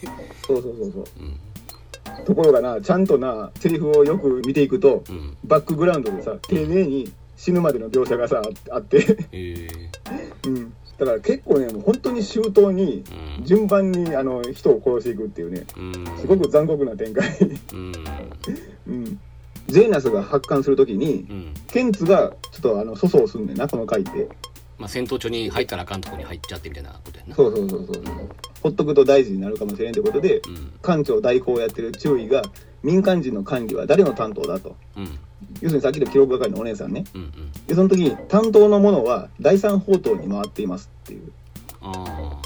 そうそうそうそう。うん。ところがなちゃんとなセリフをよく見ていくとうん。バックグラウンドでさ丁寧に死ぬまでの描写がさあって、へえうん、だから結構ねもう本当に周到にうん。順番にあの人を殺していくっていうね。うん。すごく残酷な展開、うん。うん、ジェイナスが発艦するときにうん。ケンツがちょっとあの粗相すんねんなこの回って。まあ戦闘中に入ったらあかんとこに入っちゃってみたいなことやな。そうそうそうそう。ほっとくと大事になるかもしれんってことでうん。艦長代行をやってる注意が民間人の管理は誰の担当だと。うん要するにさっきの記録係のお姉さんね。うんうん。でその時に担当のものは第三砲塔に回っていますっていう。あ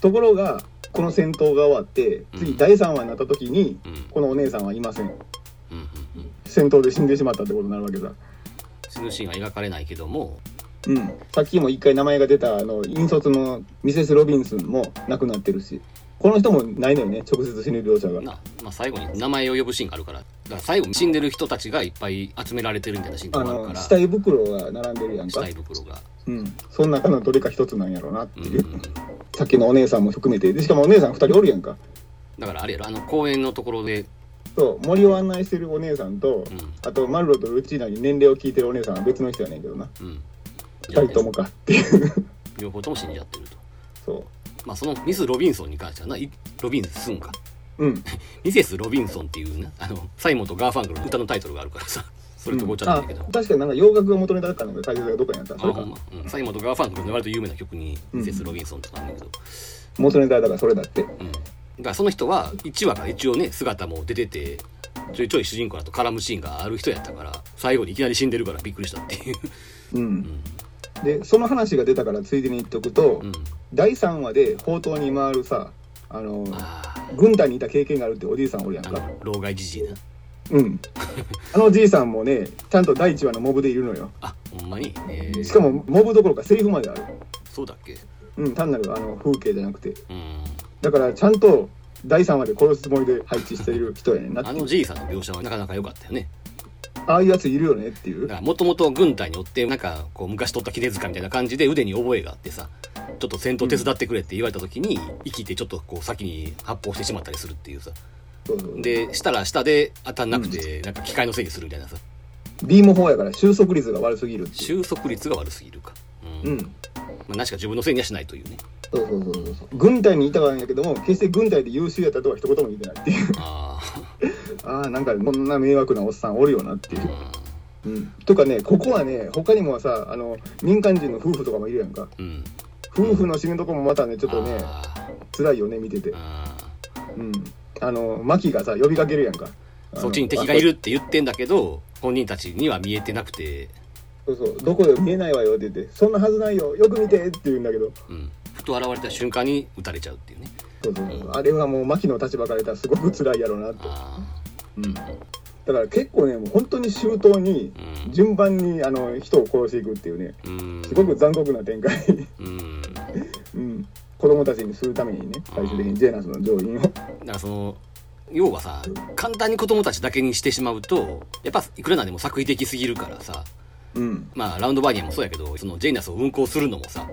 ところがこの戦闘が終わって次うん。第3話になった時にあうん。このお姉さんはいません。うんうんうん。戦闘で死んでしまったってことになるわけさ。死ぬシーンは描かれないけども。うん。さっきも一回名前が出たあの引率のミセス・ロビンスンも亡くなってるしこの人もないのよね直接死ぬ描写が。な、まあ、最後に名前を呼ぶシーンがあるから。だから最後に死んでる人たちがいっぱい集められてるみたいなシーンあがあるから。の死体袋が並んでるやんか。死体袋が。うん。その中のどれか一つなんやろうなってう。んいう、さっきのお姉さんも含めて。でしかもお姉さん二人おるやんか。だからあれやろあの公園のところで。そう森を案内してるお姉さんと、うん。あとマルロとルチーナに年齢を聞いてるお姉さんは別の人やねんけどな。うん。二人ともかっていう。両方とも死んじゃってると。そまあそのミス・ロビンソンに関してはないロビンスンか。ううん。ミセス・ロビンソンっていうねあのサイモンとガーファンクルの歌のタイトルがあるからさ。それとごっちゃなんだけど、あ確かになんか洋楽が元ネタだったのが解説がどっかにあったあほんま、うん、サイモンとガーファンクルの割と有名な曲にうん。ミセス・ロビンソンとかあるんだけど、元ネタだからそれだって。うん、だからその人は1話から一応ね姿も出ててちょいちょい主人公だと絡むシーンがある人やったから最後にいきなり死んでるからびっくりしたっていう、うん、うんでその話が出たからついでに言っとくと、うん、第3話で砲塔に回るさあのあ軍隊にいた経験があるっておじいさんおるやんか。の老害じじいな。うん。あのじいさんもねちゃんと第1話のモブでいるのよ。あほんまに、えー。しかもモブどころかセリフまである。そうだっけ？うん単なるあの風景じゃなくて。うん。だからちゃんと第3話で殺すつもりで配置している人やねんなあのじいさんの描写はなかなか良かったよねああいうやついるよねっていう。もともと軍隊におってなんかこう昔取った絹塚みたいな感じで腕に覚えがあってさちょっと戦闘手伝ってくれって言われた時に生きてちょっとこう先に発砲してしまったりするっていうさ。でしたら下で当たんなくてなんか機械のせいにするみたいなさ。ビーム砲やから収束率が悪すぎる収束率が悪すぎるか。う、うん。んまあ、何しか自分のせいにはしないというね。そうそうそうそう。軍隊にいたからんやけども決して軍隊で優秀やったとは一言も言ってないっていう。あああなんかこんな迷惑なおっさんおるよなっていう。あ、うん、とかねここはね他にもさあの民間人の夫婦とかもいるやんか。うん。夫婦の死ぬとこもまたねちょっとねあ辛いよね見てて。うん。あのマキがさ呼びかけるやんか。ーそっちに敵がいるって言ってんだけど本人たちには見えてなくて、そうそう。どこで見えないわよって言ってそんなはずないよよく見てって言うんだけど。うん、ふと現れた瞬間に撃たれちゃうっていうね。そうそう。そうあれはもうマキの立場から言ったらすごく辛いやろうなと、あうん、だから結構ねもう本当に周到に順番にあの人を殺していくっていうねうん。すごく残酷な展開、うん。うん、子供たちにするためにね最終的にジェナスの上院を。だからその要はさ簡単に子供たちだけにしてしまうとやっぱいくらなんでも作為的すぎるからさうん。まあラウンドバーニアもそうやけどそのジェイナスを運行するのもさ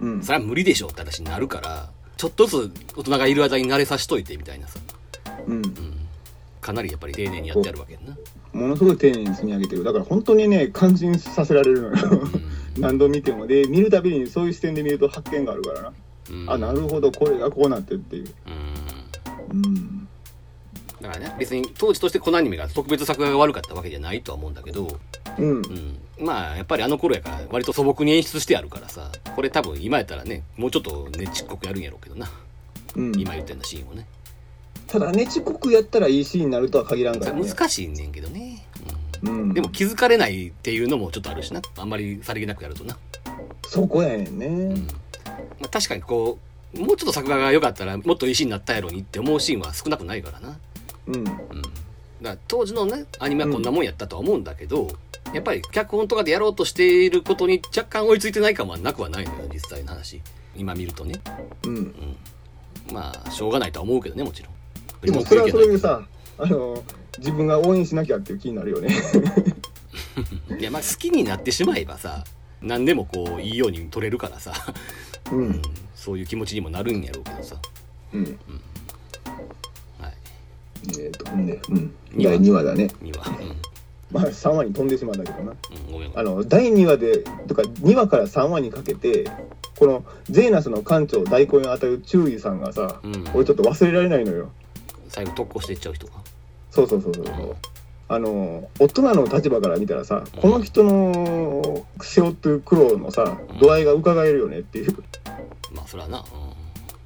うん。それは無理でしょって話になるからちょっとずつ大人がいる間に慣れさしといてみたいなさ、うん。うん、かなりやっぱり丁寧にやってやるわけな、ものすごい丁寧に積み上げてる。だから本当にね感心させられるのよ。うん。何度見ても。で見るたびにそういう視点で見ると発見があるからな、うん。あなるほどこれがこうなってるっていう。うん。うん。だからね別に当時としてコナンアニメが特別作画が悪かったわけじゃないとは思うんだけど、うん。うん、まあやっぱりあの頃やから割と素朴に演出してあるからさこれ多分今やったらねもうちょっとねちっこくやるんやろうけどな。うん。今言ったようなシーンをねただねちこくやったらいいシーンになるとは限らんからね。難しいねんけどね、ううん。ん、でも気づかれないっていうのもちょっとあるしな。あんまりさりげなくやるとな、そこやねんね、うん。まあ、確かにこうもうちょっと作画が良かったらもっといいシーンになったやろにって思うシーンは少なくないからな。うん。うん、だから当時のねアニメはこんなもんやったとは思うんだけど、やっぱり脚本とかでやろうとしていることに若干追いついてない感はなくはないのよ実際の話。今見るとね、うん。うん、まあしょうがないとは思うけどねもちろんでもそれはそれでさあの自分が応援しなきゃっていう気になるよね。いやまあ好きになってしまえばさ何でもこういいように撮れるからさ、ううんん、そういう気持ちにもなるんやろうけどさ。うん。はい。えっ、とねうん。二話。第2話だね。2話、うん。まあ3話に飛んでしまうんだけどな。うん、あの第2話でとか2話から3話にかけてこのゼーナスの艦長代行に当たる注意さんがさうん。俺ちょっと忘れられないのよ最後特攻していっちゃう人が？そうそうそうそう。そうあの大人の立場から見たらさこの人の背負ってる苦労のさ度合いが伺えるよねっていう。まあそれはな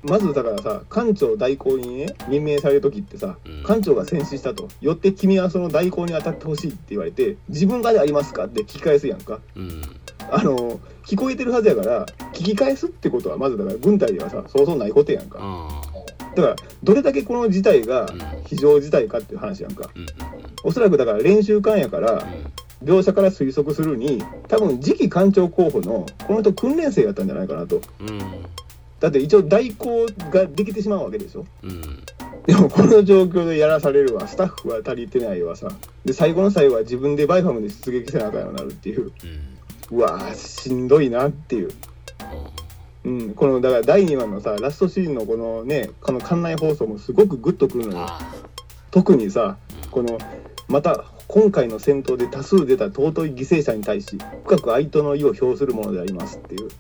まずだからさ艦長代行にね任命される時ってさうん。艦長が戦死したと。よって君はその代行に当たってほしいって言われて自分がでありますかって聞き返すやんか。うん。うんあの聞こえてるはずやから聞き返すってことはまずだから軍隊ではさそうそうないことやんか。あだからどれだけこの事態が非常事態かっていう話やんか。ーうんおそらくだから練習艦やから描写から推測するに多分次期艦長候補のこの人訓練生やったんじゃないかなと。うんうん。だって一応代行ができてしまうわけでしょ。うん。でもこの状況でやらされるわ。スタッフは足りてないわさ。で最後の最後は自分でバイファムで出撃せなあかんようになるっていう。うん。うわーしんどいなっていううん、このだから第2話のさラストシーンのこのねこの館内放送もすごくグッとくるのよ。あ特にさこのまた今回の戦闘で多数出た尊い犠牲者に対し深く哀悼の意を表するものでありますっていう。ー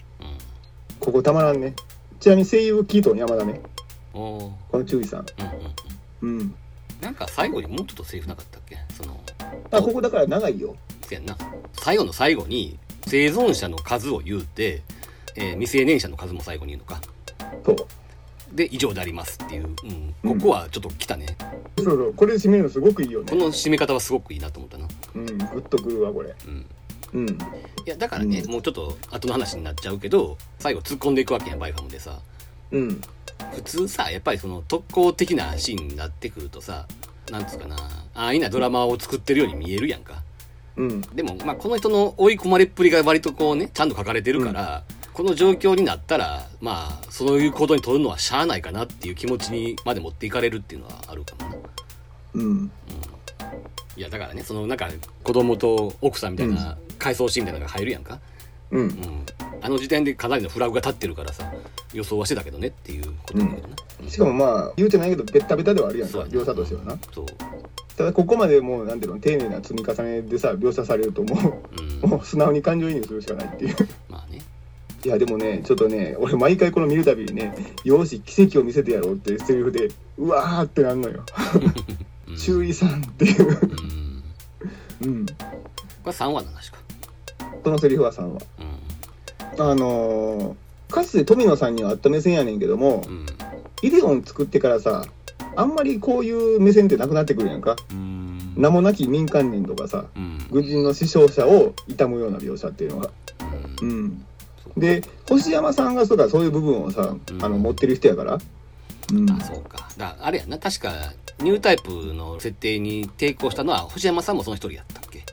ここたまらんね。ちなみに声優キートン山田ね。この注意さん。うんうんうん。なんか最後にもうちょっとセリフなかったっけ？そのあここだから長いよ。せやんな。最後の最後に生存者の数を言うて、えー未成年者の数も最後に言うのか。そう。で以上でありますっていう、うん、ここはちょっと来たね、そうそうこれで締めるのすごくいいよこねの締め方はすごくいいなと思ったな。うん。グッとくるわこれ。うん。うん。いやだからね、うん。もうちょっと後の話になっちゃうけど最後突っ込んでいくわけやんバイファムでさ。うん。普通さやっぱりその特攻的なシーンになってくるとさなんつうかなああいうなドラマを作ってるように見えるやんか。うん。でも、まあ、この人の追い込まれっぷりが割とこうねちゃんと書かれてるから、この状況になったらまあそういうことに取るのはしゃあないかなっていう気持ちにまで持っていかれるっていうのはあるかもな。うん。いやだからねそのなんか子供と奥さんみたいな回想シーンみたいなのが入るやんか、うん。うん、あの時点でかなりのフラグが立ってるからさ予想はしてたけどねっていうことだけどな、しかもまあ言うてないけどベッタベタではあるやんか描写としてはな。そう。ただここまでもうなんていうの丁寧な積み重ねでさ描写されるともうん。うもう素直に感情移入するしかないっていう。まあねいやでもねちょっとね俺毎回この見るたびにね「よし奇跡を見せてやろう」っていうセリフでうわーってなんのよ。うん。注意さんっていう。うん。うん。これ3話の話か。そのセリフは3話うあのーかつて富野さんにはあった目線やねんけどもんうん。イデオン作ってからさあんまりこういう目線ってなくなってくるやんか。うん。名もなき民間人とかさうん。軍人の死傷者を悼むような描写っていうのが。ううんんで星山さんがそうだそういう部分をさ、うん。あの持ってる人やから。うん。あそうか。だあれやな。確かニュータイプの設定に抵抗したのは星山さんもその一人やったっけ？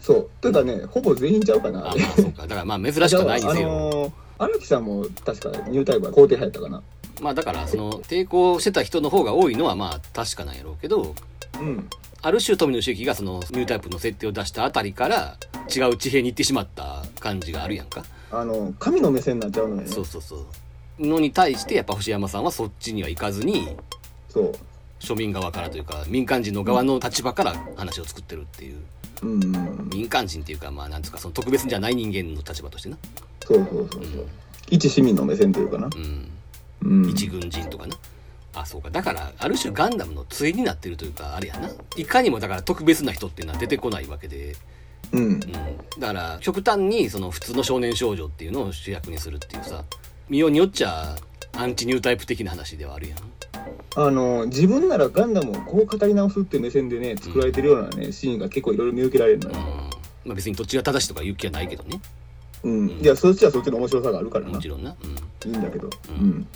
そう。というかねほぼ全員ちゃうかなあまあそうか。だからまあ珍しくないにあせよ、のー荒木さんも確かニュータイプは肯定派やったかな。まあだからその抵抗してた人の方が多いのはまあ確かなんやろうけどうん。ある種富野周期がそのニュータイプの設定を出したあたりから違う地平に行ってしまった感じがあるやんか、あの神の目線になっちゃうのよね。そうそうそう。のに対してやっぱ星山さんはそっちには行かずにそう。庶民側からというか民間人の側の立場から話を作ってるっていう。うんうん民間人っていうかまあなんつうかその特別じゃない人間の立場としてな。そうそうそうそう。一市民の目線というかな。うん。うん。一軍人とかな。あそうか。だからある種ガンダムの対になってるというかあれやな。いかにもだから特別な人っていうのは出てこないわけで、うん。うん、だから極端にその普通の少年少女っていうのを主役にするっていうさ見ようによっちゃアンチニュータイプ的な話ではあるやん。あの自分ならガンダムをこう語り直すっていう目線でね作られてるようなねシーンが結構いろいろ見受けられるのよ、うん。まあ別にどっちが正しいとか言う気はないけどね。うん、いやそっちはそっちの面白さがあるからな。もちろんな、うん、いいんだけど、ううん。ん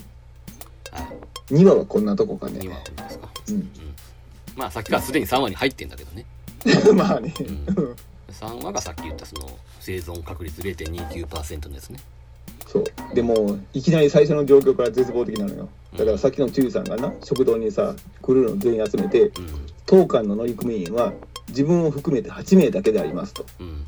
はい。2話はこんなとこか2ね話はですか。うん。まあさっきからすでに3話に入ってんだけどね。まあね、うん3話がさっき言ったその生存確率0.29%のやつね。そう。でもいきなり最初の状況から絶望的なのよ。だからさっきのチュウさんがな食堂にさクルーの全員集めてうん。当館の乗組員は自分を含めて8名だけでありますと。うん。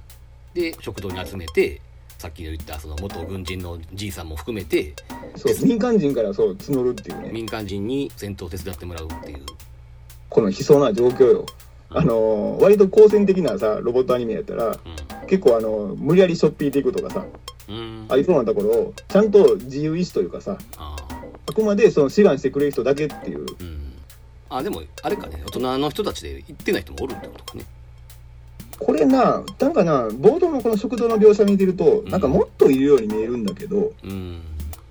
で食堂に集めてさっき言ったその元軍人のじいさんも含めてそう民間人からそう募るっていうね。民間人に戦闘を手伝ってもらうっていう。この悲壮な状況よあの割と好戦的なさロボットアニメやったら結構あの無理やりしょっぴいていくとかさうん。うんありそうなところをちゃんと自由意志というかさああ。くまでその志願してくれる人だけっていう。ーうん。あでもあれかね大人の人たちで行ってない人もおるってことかね。これななんかな冒頭のこの食堂の描写見てるとなんかもっといるように見えるんだけどうん。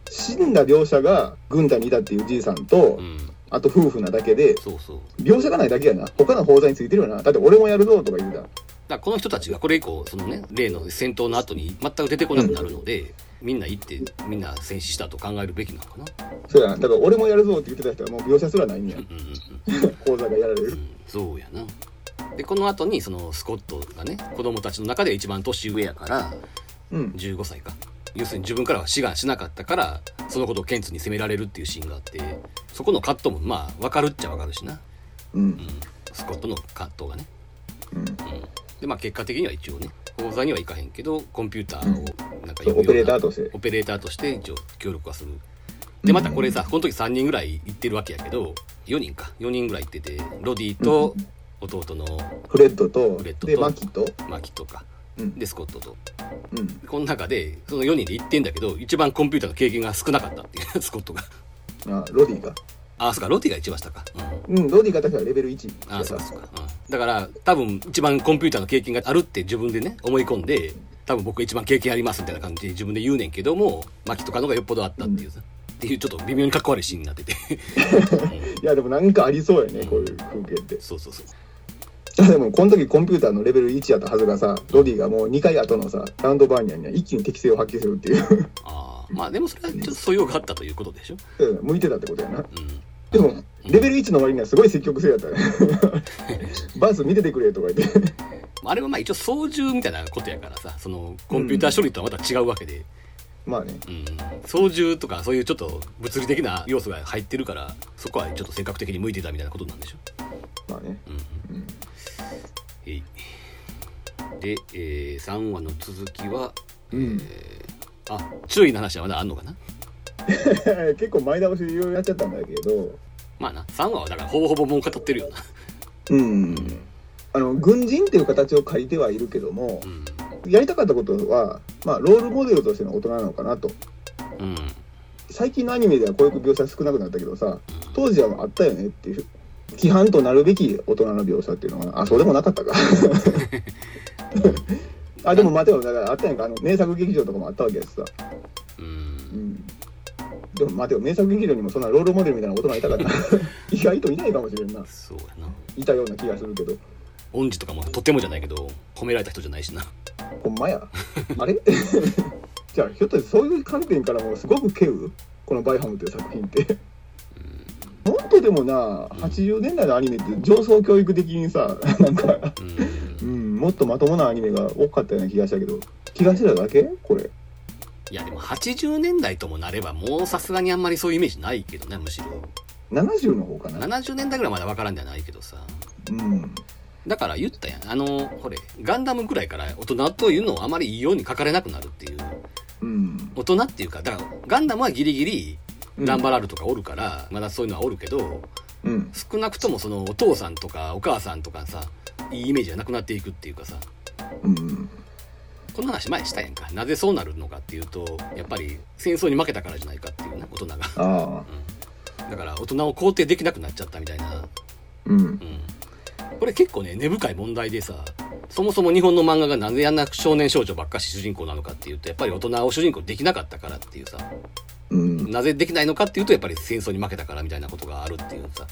死んだ描写が軍隊にいたっていうじいさんとうんあと夫婦なだけでそうそう。描写がないだけやな。他の砲座についてるよな。だって俺もやるぞとか言うだだこの人たちがこれ以降そのね例の戦闘の後に全く出てこなくなるので、みんな行ってみんな戦死したと考えるべきなのかな。そうやな。だから俺もやるぞって言ってた人はもう描写すらないんや。うんうんうん 講座がやられる。うん。そうやな。でこの後にそのスコットがね子供たちの中で一番年上やからうん。15歳か要するに自分からは志願しなかったからそのことをケンツに責められるっていうシーンがあってそこの葛藤もまあ分かるっちゃ分かるしな、うん。うん、スコットの葛藤がね、うん。うん、でまあ結果的には一応ね講座には行かへんけどコンピューターをなんかオペレーターとして。オペレーターとして一応協力はする。でまたこれさこの時3人ぐらい行ってるわけやけど4人か。4人ぐらい行っててロディと弟のフレッドとフレッドとでマキと。マキとかうん。でスコットと。うん。この中でその4人で行ってんだけど一番コンピューターの経験が少なかったっていう スコットが。あロディか。あそうかロディが一番下か。うん。うんロディが確かレベル1あそうかそうか、うん、だから多分一番コンピューターの経験があるって自分でね思い込んで多分僕一番経験ありますみたいな感じで自分で言うねんけどもマキとかのがよっぽどあったっていうさ、っていうちょっと微妙にかっこ悪いシーンになってて。いやでもなんかありそうやねこういう風景って。そうそうそうでもこの時コンピューターのレベル1やったはずがさロディがもう2回後のさラウンドバーニャンには一気に適性を発揮するっていう。ああまあでもそれはちょっと素養があったということでしょ。うん向いてたってことやな。うんでもレベル1の割にはすごい積極性やったね。バース見ててくれとか言って。あれはまあ一応操縦みたいなことやからさそのコンピューター処理とはまた違うわけで、まあね。うん、操縦とかそういうちょっと物理的な要素が入ってるからそこはちょっと性格的に向いてたみたいなことなんでしょ？まあね。うん。うんで、えー、3話の続きは、うん。えーあ注意の話はまだあんのかな？結構前倒しでいろいろやっちゃったんだけど。まあな3話はだからほぼほぼもう語ってるよな。うん。あの軍人っていう形を書いてはいるけどもうん。やりたかったことは、まあ、ロールモデルとしての大人なのかなと。うん。最近のアニメではこういう描写少なくなったけどさ当時はあったよねっていう規範となるべき大人の描写っていうのはあそうでもなかったか。あでも待てよ。だからあったやんかあの名作劇場とかもあったわけやしさ、ううん。ん、でも待てよ。名作劇場にもそんなロールモデルみたいな大人いたかな 意外といないかもしれんな。そうやな。いたような気がするけど。恩師とかもとてもじゃないけど褒められた人じゃないしな。ほんまや。あれ？じゃあひょっとしてそういう観点からもすごく稀有この「バイハム」という作品ってもっとでもな80年代のアニメって上層教育的にさ なんか、うん。うん、もっとまともなアニメが多かったような気がしたけど気がしてただけ？これ。いやでも80年代ともなればもうさすがにあんまりそういうイメージないけどねむしろ。70の方かな？70年代ぐらいまでわからんじゃないけどさ。うん。だから言ったやん。あのほれガンダムぐらいから大人というのをあまりいいように書かれなくなるっていう。うん。大人っていうかだからガンダムはギリギリうんランバラルとかおるから、まだそういうのはおるけどうん。少なくともそのお父さんとかお母さんとかさいいイメージがなくなっていくっていうかさうん。この話前したやんか。なぜそうなるのかっていうとやっぱり戦争に負けたからじゃないかっていうね大人が、うん、だから大人を肯定できなくなっちゃったみたいな。うん。うん。これ結構ね根深い問題でさそもそも日本の漫画がなぜあんな少年少女ばっかし主人公なのかっていうとやっぱり大人を主人公できなかったからっていうさうん。なぜできないのかっていうとやっぱり戦争に負けたからみたいなことがあるっていうさ。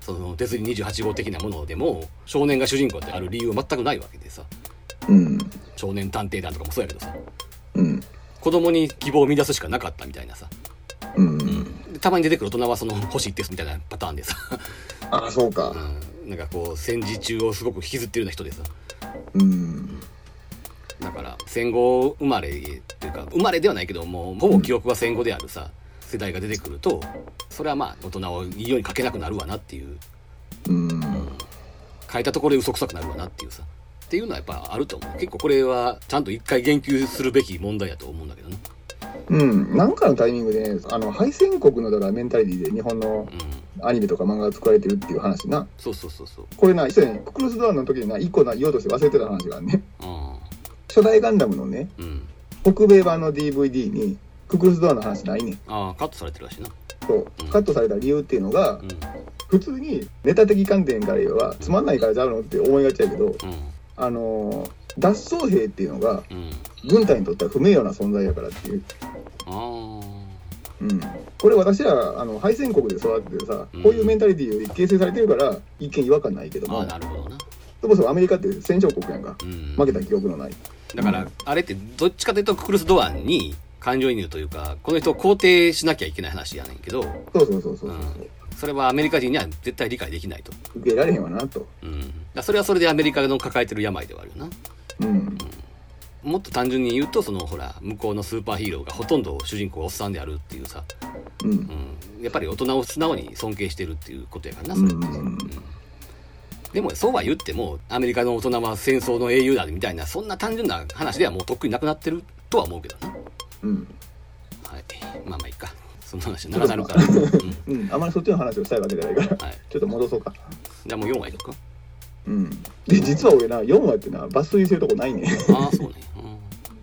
その鉄人28号的なものでも少年が主人公である理由は全くないわけでさ。うん。少年探偵団とかもそうやけどさ。うん。子供に希望を見出すしかなかったみたいなさ。うん。でたまに出てくる大人はその星一徹みたいなパターンでさ、ああそうか。うん、なんかこう戦時中をすごく引きずってるような人でさ。うんだから戦後生まれっていうか生まれではないけどもうほぼ記憶が戦後であるさ世代が出てくるとそれはまあ大人をいいように書けなくなるわなっていう。うん。書いたところで嘘くさくなるわなっていうさ。っていうのはやっぱあると思う。結構これはちゃんと一回言及するべき問題だと思うんだけどね。うん、なんかのタイミングでね、あの敗戦国のだからメンタリティで日本のうアニメとか漫画が作られてるっていう話な。そうそうそうそう。これな以前ククルスドアンの時にな一個な言おうとして忘れてた話があるねあ初代ガンダムのねーうん。北米版の DVD にククルスドアンの話ないねん。ああカットされてるらしいな。そう。うん。カットされた理由っていうのがうん。普通にネタ的観点から言えばつまんないからちゃうのって思いがちやけどうん。あのー脱走兵っていうのがうん。軍隊にとっては不名誉な存在やからっていう。ああうん、これ私らあの敗戦国で育っててさ、うん。こういうメンタリティーで形成されてるから一見違和感ないけども。ああなるほどなそもそもアメリカって戦勝国やんか。うん。負けた記憶のない。だからあれってどっちかというとククルス・ドアンに感情移入というかこの人を肯定しなきゃいけない話やねんけど。そうそうそうそうそう、う。ん。それはアメリカ人には絶対理解できないと、受けられへん。わなとうん、だそれはそれでアメリカの抱えてる病ではあるよな。うん。もっと単純に言うとそのほら向こうのスーパーヒーローがほとんど主人公がおっさんであるっていうさ、うん。うん、やっぱり大人を素直に尊敬してるっていうことやからなうんそれって、うんでもそうは言ってもアメリカの大人は戦争の英雄だみたいなそんな単純な話ではもうとっくになくなってるとは思うけどなうん。はい。まあまあいいか。そんな話長なるから、うん。うんあまりそっちの話をしたいわけじゃないから。はい、ちょっと戻そうか。じゃあもう4話いくか。うん。で実は俺な4話ってな抜粋するとこないね。ああそうね、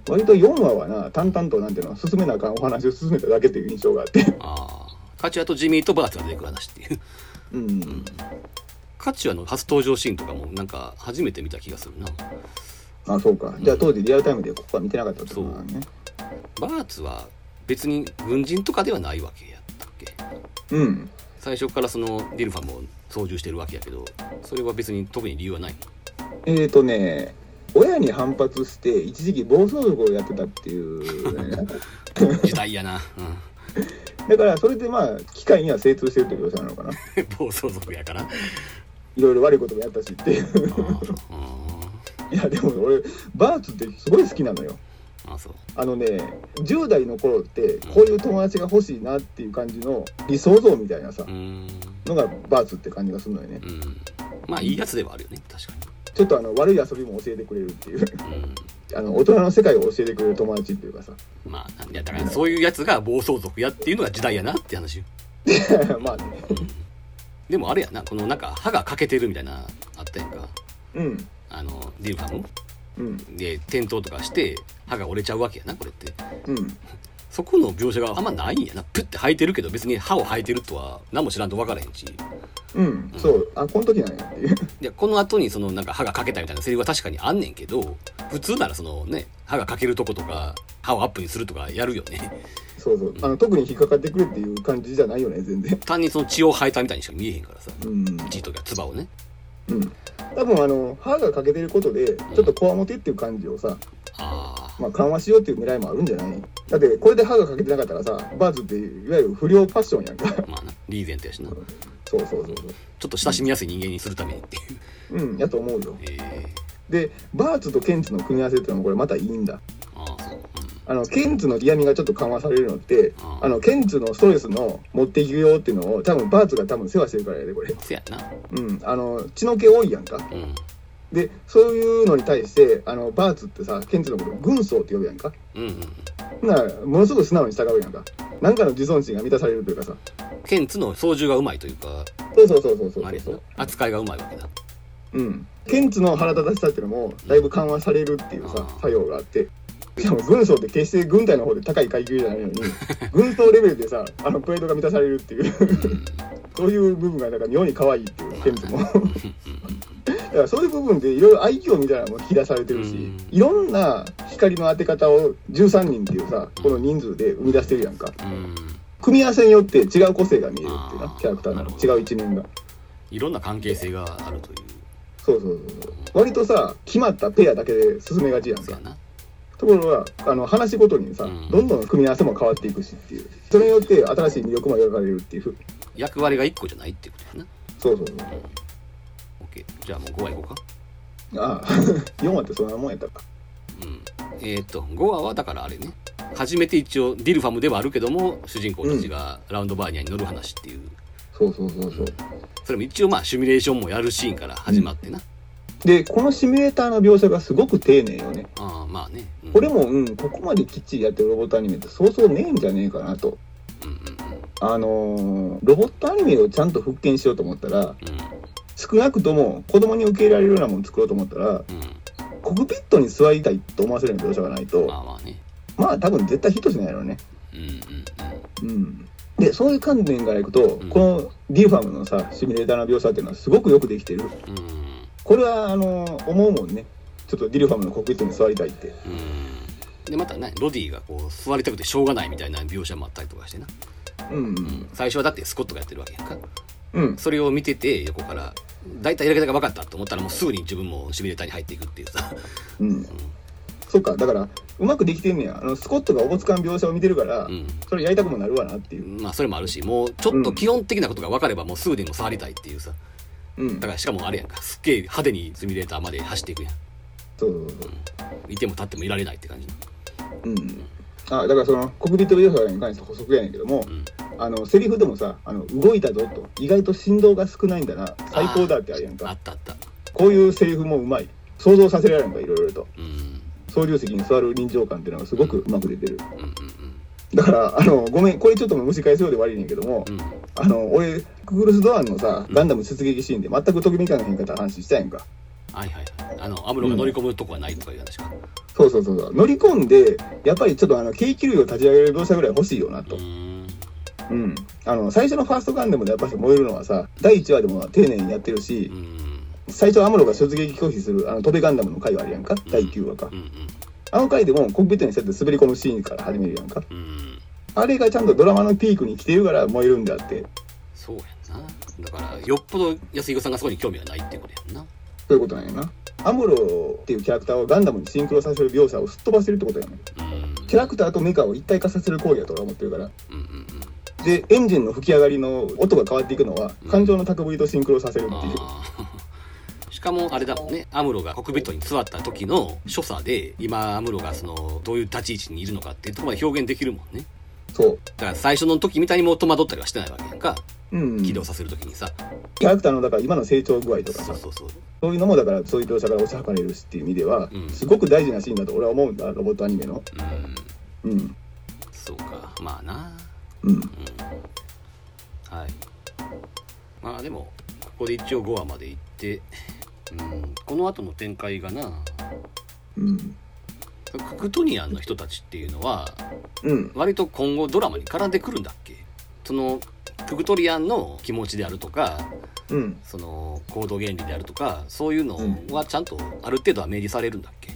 うん、割と4話はな淡々となんていうの進めなあかんお話を進めただけっていう印象があって。ああカチュアとジミーとバーツが出てくる話っていう。うんカチュアの初登場シーンとかもなんか初めて見た気がするな。あそうか。じゃあ当時リアルタイムでここは見てなかったってことだね。バーツは別に軍人とかではないわけやったっけ？うん。最初からそのディルファも操縦してるわけやけどそれは別に特に理由はないえーとね親に反発して一時期暴走族をやってたっていう、ね、時代やな、うん、だからそれでまあ機械には精通してるということなのかな。暴走族やからいろいろ悪いこともやったしっていう。あ いやでも俺バーツってすごい好きなのよ。あそう。あのね10代の頃ってこういう友達が欲しいなっていう感じの理想像みたいなさのがバーツって感じがするのよね。うん。まあいいやつではあるよね確かちょっとあの悪い遊びも教えてくれるっていう。にあの大人の世界を教えてくれる友達っていうかさ。うんまあだからそういうやつが暴走族やっていうのが時代やなって話よ。まあねでもあれやなこのなんか歯が欠けてるみたいなあったやんか。うん。あのディルファム？うん。で転倒とかして歯が折れちゃうわけやなこれって。うん。そこの描写があんまないんやな。プッて生えてるけど別に歯を生えてるとは何も知らんと分からへんし。うんそう。あこの時なんやって。い うでこの後にそのなんか歯が欠けたみたいなセリフは確かにあんねんけど普通ならそのね歯が欠けるとことか歯をアップにするとかやるよねそうそう。あの特に引っかかってくるっていう感じじゃないよね全然。単にその血を生えたみたいにしか見えへんからさ。うん。血とか唾をね。うん。多分あの歯が欠けてることでちょっとこわもてっていう感じをさ、あまあ、緩和しようっていう狙いもあるんじゃない。だってこれで歯が欠けてなかったらさバーズっていわゆる不良ファッションやんか。あまあなリーゼントやしな。そうそうそうちょっと親しみやすい人間にするためにっていう。そううんやと思うよ。えー、でバーツとケンツの組み合わせっていうのもこれまたいいんだ。ああそうあのケンツの嫌味がちょっと緩和されるのってああのケンツのストレスの持っていくよっていうのを多分バーツが多分世話してるからやでこれうんせやな。うん。あの血の気多いやんか。うん。でそういうのに対してあのバーツってさケンツのこと軍曹って呼ぶやんか。うんうんならものすごく素直に従うやんか。なんかの自尊心が満たされるというかさ。ケンツの操縦がうまいというかそうそうそうそうそう。あれやな。そう扱いがうまいわけだ。うん。ケンツの腹立たしさっていうのもだいぶ緩和されるっていうさ作用があってしかも軍曹って決して軍隊の方で高い階級じゃないのに 軍曹レベルでさあのプレートが満たされるっていううん。そういう部分がなんか妙に可愛いっていうケンツも。だからそういう部分でいろいろ愛嬌みたいなのも引き出されてるし、うん。いろんな光の当て方を13人っていうさこの人数で生み出してるやんか。うん。組み合わせによって違う個性が見えるっていうなキャラクターの。違う一面が。いろんな関係性があるという。そうそうそうそう。割とさ決まったペアだけで進めがちやんかところがあの話ごとにさ、うん。どんどん組み合わせも変わっていくしっていう。それによって新しい魅力も描かれるっていう役割が1個じゃないっていうことやな。そうそうそう OK じゃあもう5話いこうか。ああ。4話ってそんなもんやったか。うん。えーっと5話はだからあれね。初めて一応ディルファムではあるけども主人公たちがラウンドバーニアに乗る話っていう、そうそうそうそう。それも一応まあシミュレーションもやるシーンから始まってな、でこのシミュレーターの描写がすごく丁寧よね。ああまあね、うん、これもうんここまできっちりやってるロボットアニメってそうそうねえんじゃねえかなと。うんあのーロボットアニメをちゃんと復権しようと思ったら、うん。少なくとも子供に受け入れられるようなものを作ろうと思ったら、うん。コクピットに座りたいと思わせるような描写がないと、まあまあね。まあ多分絶対ヒットしないのね。うんうんうん。で、そういう観点からいくと、ん。このバイファムのさ、シミュレーターの描写っていうのはすごくよくできてる。うんうんこれは、あのー思うもんね。ちょっとバイファムのコクピットに座りたいって。うんでまたねロディがこう座りたくてしょうがないみたいな描写もあったりとかしてな、うんうん。最初はだってスコットがやってるわけやんかうん。それを見てて横から大体やり方が分かったと思ったらもうすぐに自分もシミュレーターに入っていくっていうさうん。そっか、だから、うまくできてんねや。あの、スコットがおぼつかん描写を見てるから、うんそれやりたくもなるわなっていう。まあそれもあるしもうちょっと基本的なことが分かればもうすぐにも触りたいっていうさうん。だからしかもあれやんかすっげえ派手にシミュレーターまで走っていくやんそうそうそう。いても立ってもいられないって感じうん。あ、だからその、コクピット描写に関して補足やねんけども、うんあの、セリフでもさ、あの、動いたぞと、意外と振動が少ないんだな、最高だってあるやんあかっ。たあったこういうセリフもうまい。想像させられるのか、いろいろと。うん操縦席に座る臨場感っていうのがすごくうまく出てる。うんうんだから、あの、ごめん、これちょっと蒸し返すようで悪いねんけども、うんうんあの、俺、クグルスドアンのさ、ガンダム出撃シーンで全くときめかへんかった話したやんか。はいはいはいあのアムロが乗り込むとこはないとかいう話かそうそうそうそう。乗り込んで、やっぱりちょっとあの、軽気流を立ち上げる描写ぐらい欲しいよなと。うーんうん。あの、最初のファーストガンダムでやっぱり燃えるのはさ、第1話でも丁寧にやってるしう、ん最初アムロが出撃拒否する、あの、飛べガンダムの回はあるやんか。第9話かう。んあの回でもコックピットに設って滑り込むシーンから始めるやんか。うん。うんあれがちゃんとドラマのピークに来てるから燃えるんであって、そうやんな。だからよっぽど安彦さんがそこに興味はないってことやんな。そういうことなんやな。アムロっていうキャラクターをガンダムにシンクロさせる描写をすっ飛ばしてるってことやねうん。キャラクターとメカを一体化させる行為だと俺は思ってるから。うんうんで、エンジンの吹き上がりの音が変わっていくのは、感情の高ぶりとシンクロさせるっていう。あーしかもあれだもんね。アムロがコックピットに座った時の所作で今アムロがそのどういう立ち位置にいるのかっていうところまで表現できるもんね。そう。だから最初の時みたいにもう戸惑ったりはしてないわけやんか。うん。起動させる時にさ、キャラクターの、だから今の成長具合とかさ、そうそうそうそう。いうのもだからそういう描写から推し量れるしっていう意味では、うん。すごく大事なシーンだと俺は思うんだ、ロボットアニメの。うん。うん。そうか。まあな。うん。はい。まあでもここで一応5話まで行ってうんこの後の展開がなうん。ククトニアンの人たちっていうのはうん。割と今後ドラマに絡んでくるんだっけ？そのククトリアンの気持ちであるとかうん。その行動原理であるとかそういうのはちゃんとある程度は明示されるんだっけ、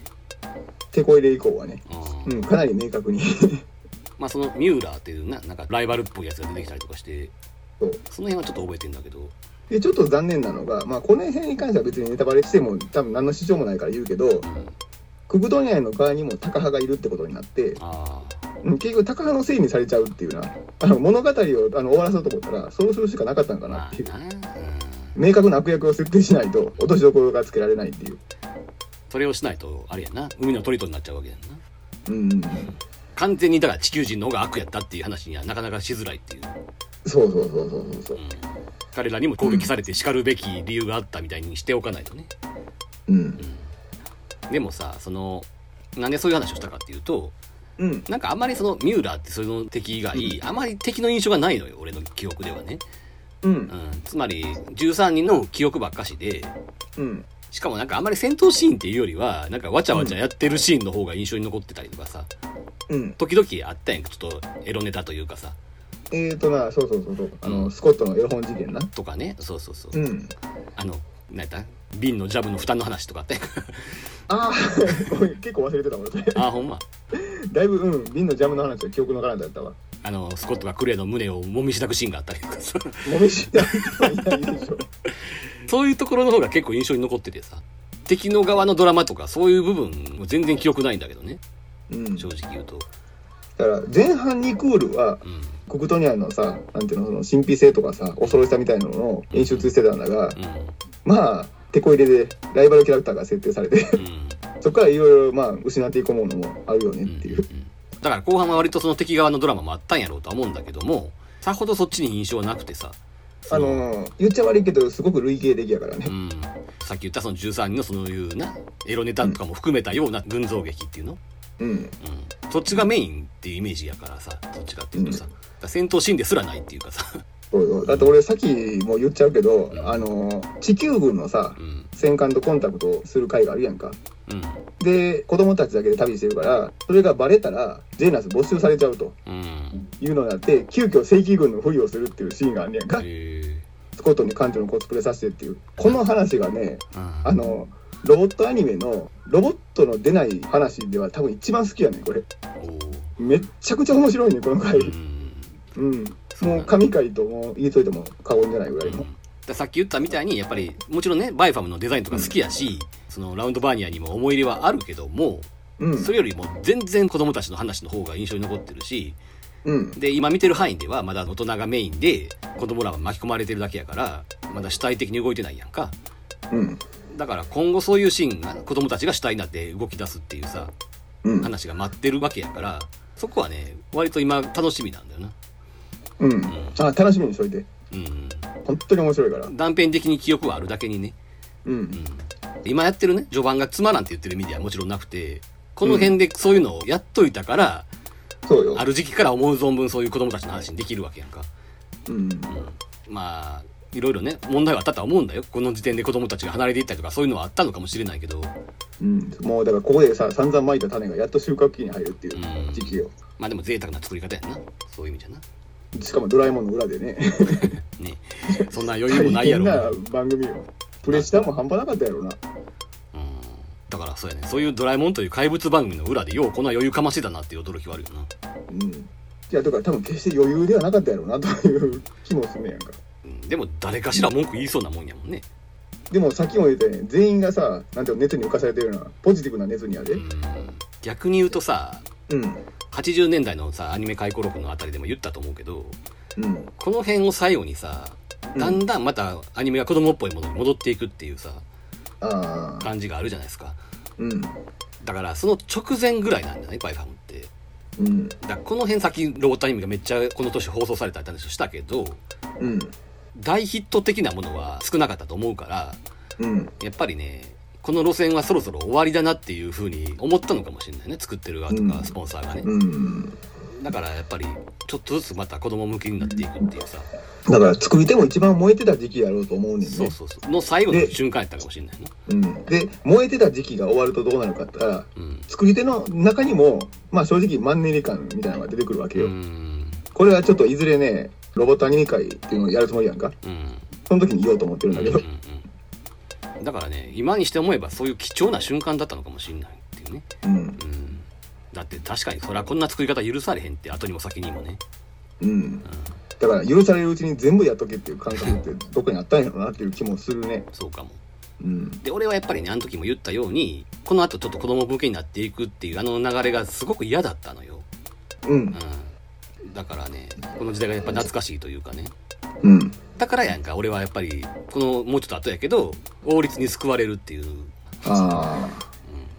手こ入れ以降はね。うんうん、かなり明確に。まあそのミューラーっていうななんかライバルっぽいやつが出てきたりとかしてそう。その辺はちょっと覚えてんだけどで、ちょっと残念なのが、まあ、この辺に関しては別にネタバレしても多分何の支障もないから言うけど、うんクグドニアの側にもタカ派がいるってことになって、結局タカ派のせいにされちゃうっていうな。あの物語をあの終わらせようと思ったら、そうするしかなかったんかなっていう。明確な悪役を設定しないと落としどころがつけられないっていう。それをしないとあれやな海のトリトになっちゃうわけやんなうん。完全にだから地球人の方が悪やったっていう話にはなかなかしづらいっていう、そうそうそうそうそうそううん、彼らにも攻撃されて叱るべき理由があったみたいにしておかないとねうん。でもさそのなんでそういう話をしたかっていうとうん。なんかあんまりそのミューラーってその敵以外、あまり敵の印象がないのよ俺の記憶ではね、うんう。ん、つまり13人の記憶ばっかしでうん。しかもなんかあんまり戦闘シーンっていうよりはなんかわちゃわちゃやってるシーンの方が印象に残ってたりとかさうん。時々あったやんちょっとエロネタというかさえーとな、そうそうそうそう。あの、うんスコットのエロ本事件な。とかねそうそうそう、うん。あの何やった？瓶のジャブの負担の話とかあってああ、結構忘れてた俺それ。ああほんま？だいぶ、うん、瓶のジャムの話は記憶のからんだったわ。あのスコットがクレイの胸をもみしだくシーンがあったりとかさもみしないないでしょ。そういうところの方が結構印象に残っててさ敵の側のドラマとかそういう部分も全然記憶ないんだけどねうん。正直言うとだから、前半にクールは、うんコクトニアンのさ、なんていうの、その神秘性とかさ、恐ろしさみたいなのを演出してたんだが、うまあ、手こ入れでライバルキャラクターが設定されて、んうん。そこからいろいろ、まあ、失っていくものもあるよねっていう。だから後半は割とその敵側のドラマもあったんやろうとは思うんだけどもさほどそっちに印象はなくてさそあの、言っちゃ悪いけど、すごく類型的やからね。う。ん、さっき言ったその13人のそういうなエロネタとかも含めたような群像劇っていうの、ううん。うん、そっちがメインっていうイメージやからさどっちかっていうとさ、だから戦闘シーンですらないっていうかさ、だって俺さっきも言っちゃうけど、うん。あの地球軍のさうん。戦艦とコンタクトする会があるやんか。うん。で子供たちだけで旅してるからそれがバレたらジェーナス没収されちゃうと。うん。いうのになって急遽正規軍のふりをするっていうシーンがあんねやんか。へスコットに艦長のコスプレさせてっていう。この話がねあのロボットアニメのロボットの出ない話では多分一番好きやねんこれ。めっちゃくちゃ面白いねこの回うん。うんそうなんだもう神回ともう言いといても過言じゃないぐらいの。でさっき言ったみたいにやっぱりもちろんねバイファムのデザインとか好きやし、そのラウンドバーニアにも思い入れはあるけども、うん。それよりも全然子供たちの話の方が印象に残ってるしうん。で今見てる範囲ではまだ大人がメインで子供らは巻き込まれてるだけやからまだ主体的に動いてないやんか。うん。だから今後そういうシーンが子供たちが主体になって動き出すっていうさうん。話が待ってるわけやからそこはね割と今楽しみなんだよなうん。あ楽しみにしといて。うん。本当に面白いから。断片的に記憶はあるだけにね。うん。今やってるね序盤がつまらんって言ってるメディアはもちろんなくてこの辺でそういうのをやっといたから、そうよ。ある時期から思う存分そういう子供たちの話にできるわけやんか。うん。まあいろいろね問題はあったとは思うんだよ。この時点で子供たちが離れていったりとかそういうのはあったのかもしれないけど。うん。もうだからここでさ散々まいた種がやっと収穫期に入るっていううん時期よ。まあでも贅沢な作り方やんな。そういう意味じゃなしかもドラえもんの裏でね。ね。そんな余裕もないやろ大変な番組よプレッシャーも半端なかったやろうな。うん。だからそうやね。そういうドラえもんという怪物番組の裏でようこんな余裕かましてたなっていう驚きはあるよな、うん。いやだから多分決して余裕ではなかったやろうなという気もするねやんか。うん、でも誰かしら文句言いそうなもんやもんね。でもさっきも言ったように全員がさなんていうの熱に浮かされてるようなポジティブな熱にあるうん。逆に言うとさうん80年代のさアニメ回顧録のあたりでも言ったと思うけどうん。この辺を最後にさだんだんまたアニメが子供っぽいものに戻っていくっていうさああ感じがあるじゃないですか。うん。だからその直前ぐらいなんだねバイファムって。うん。だこの辺先ロボットアニメがめっちゃこの年放送されたって話をしたけどうん。大ヒット的なものは少なかったと思うからうん。やっぱりねこの路線はそろそろ終わりだなっていうふうに思ったのかもしれないね。作ってる側とうん。かスポンサーがね、うん。だからやっぱりちょっとずつまた子供向けになっていくっていうさ、だから作り手も一番燃えてた時期やろうと思うねんね。そうそうそう。の最後の瞬間やったかもしれないな。うん、で燃えてた時期が終わるとどうなるかって言ったらうん。作り手の中にもまあ正直マンネリ感みたいなのが出てくるわけうよ、んこれはちょっといずれねロボットアニメ会っていうのをやるつもりやんか。うん。その時に言おうと思ってるんだけど。うんうんだからね今にして思えばそういう貴重な瞬間だったのかもしれないっていうね、うん。うん、だって確かにそりゃこんな作り方許されへんって後にも先にもね。うん。だから許されるうちに全部やっとけっていう感覚ってどこにあったんやろうなっていう気もするね。そうかも。うん。で俺はやっぱりねあの時も言ったようにこの後ちょっと子供向けになっていくっていうあの流れがすごく嫌だったのよ、うん。うん、だからねこの時代がやっぱ懐かしいというかね。うんだからやんか。俺はやっぱりこのもうちょっと後やけど王立に救われるっていう、うん、あ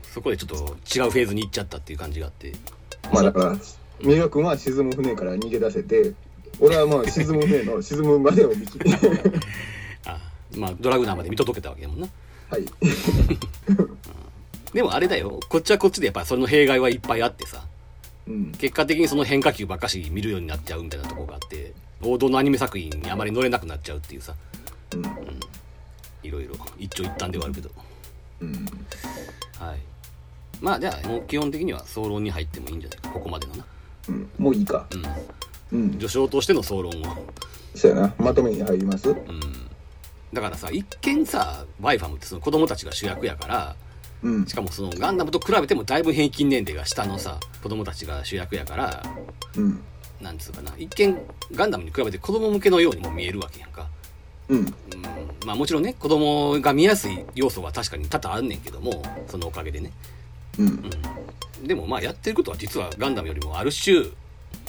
そこでちょっと違うフェーズに行っちゃったっていう感じがあって。あまあだから三浦君は沈む船から逃げ出せて俺はまあ 沈む船の沈むまでを見切って。あまあドラグナーまで見届けたわけやもんな。はい。でもあれだよ。こっちはこっちでやっぱりその弊害はいっぱいあってさ。うん。結果的にその変化球ばっかし見るようになっちゃうみたいなところがあって王道のアニメ作品にあまり乗れなくなっちゃうっていうさ。うん。いろいろ一長一短ではあるけど。うん。はい。まあじゃあもう基本的には総論に入ってもいいんじゃないか。ここまでのな。うん。もういいか。うん。うん。序章としての総論をそうやな。まとめに入ります？うん。だからさ一見さバイファムってその子供たちが主役やからうん。しかもそのガンダムと比べてもだいぶ平均年齢が下のさ子供たちが主役やからうんなんつうかな。一見ガンダムに比べて子供向けのようにも見えるわけやんか、うん。うん、まあもちろんね子供が見やすい要素は確かに多々あんねんけどもそのおかげでね、うん。うん、でもまあやってることは実はガンダムよりもある種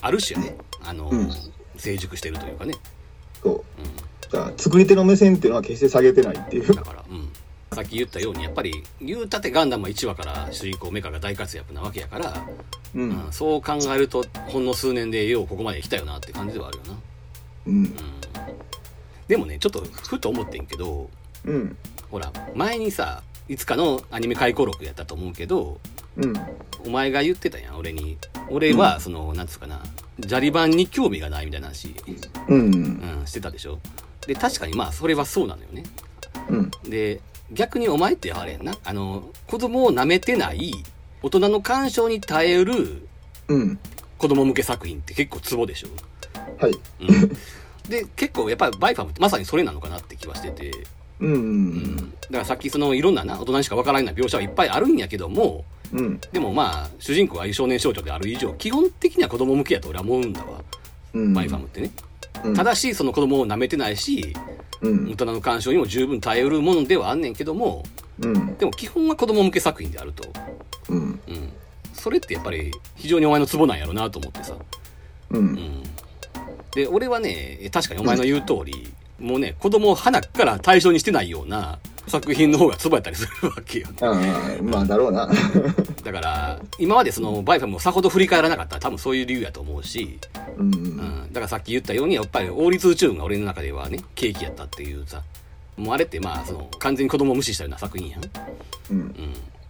ある種ね。あの、うん。成熟してるというかね、そう。だから作り手の目線っていうのは決して下げてないっていう。だから、うん、さっき言ったようにやっぱり言うたってガンダムは1話から主人公メカが大活躍なわけやから、ううんん、そう考えるとほんの数年でようここまで来たよなって感じではあるよな、うん。うん、でもねちょっとふと思ってんけどうん。ほら前にさいつかのアニメ回顧録やったと思うけどうん。お前が言ってたやん俺に。俺はその、なんつうかなジャリ版に興味がないみたいな話、うん。うん、してたでしょ。で確かにまあそれはそうなのよね。うん。で逆にお前ってあれやんな。あの子供を舐めてない大人の干渉に耐えるうん。子供向け作品って結構ツボでしょ、はい。うん、で結構やっぱりバイファムってまさにそれなのかなって気はしてて、うんううん。ん、だからさっきそのいろんなな大人にしかわからない描写はいっぱいあるんやけどもうん。でもまあ主人公は少年少女である以上基本的には子供向けやと俺は思うんだわ、うん。バイファムってね。うん。ただしその子供を舐めてないしうん。大人の鑑賞にも十分耐えうるものではあんねんけどもうん。でも基本は子供向け作品であると、うん。うん、それってやっぱり非常にお前のツボなんやろなと思ってさ、ううん。ん、で俺はね確かにお前の言う通り、もうね子供をハナから対象にしてないような作品の方がツボやったりするわけよ。ああまあだろうな。だから今までそのバイファムをさほど振り返らなかったら多分そういう理由やと思うし、うん。うん、だからさっき言ったようにやっぱり王立宇宙軍が俺の中ではねケーキやったっていうさもうあれってまあその完全に子供を無視したような作品やん。うん。うん、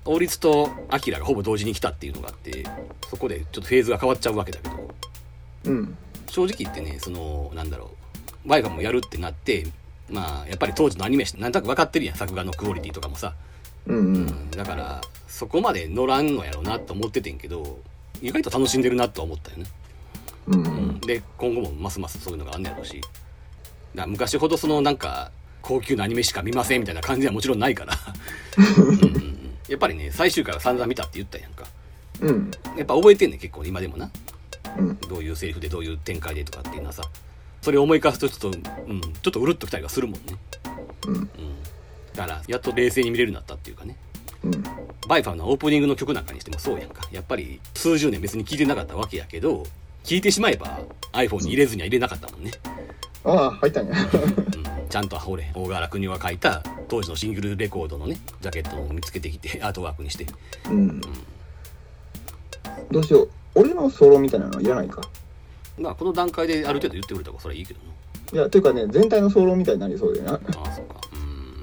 王立とアキラがほぼ同時に来たっていうのがあってそこでちょっとフェーズが変わっちゃうわけだけど。うん。正直言ってねそのなんだろうバイファムをやるってなってまあやっぱり当時のアニメなんとなく分かってるやん。作画のクオリティとかもさ、うんううん。ん、だからそこまで乗らんのやろうなと思っててんけど意外と楽しんでるなとは思ったよね、うんううん。ん、で今後もますますそういうのがあんねやろうし。だ昔ほどそのなんか高級なアニメしか見ませんみたいな感じはもちろんないから。うん。やっぱりね最終回は散々見たって言ったやんか。うん。やっぱ覚えてんねん結構今でもな。うん。どういうセリフでどういう展開でとかっていうのはさそれを思い返すとちょっと、うん、ちょっとうるっときたりはするもんね、うん。うん、だからやっと冷静に見れるようになったっていうかね。うん。バイファーのオープニングの曲なんかにしてもそうやんか。やっぱり数十年別に聴いてなかったわけやけど聴いてしまえば iPhone に入れずには入れなかったもんね、ああ入ったんや。うん、ちゃんと俺大柄国は書いた当時のシングルレコードのねジャケットを見つけてきてアートワークにして。うん。どうしよう。俺のソロみたいなのはいらないか？まあこの段階である程度言ってくれたからそれはいいけどいやというかね全体のソロみたいになりそうでななああそうか。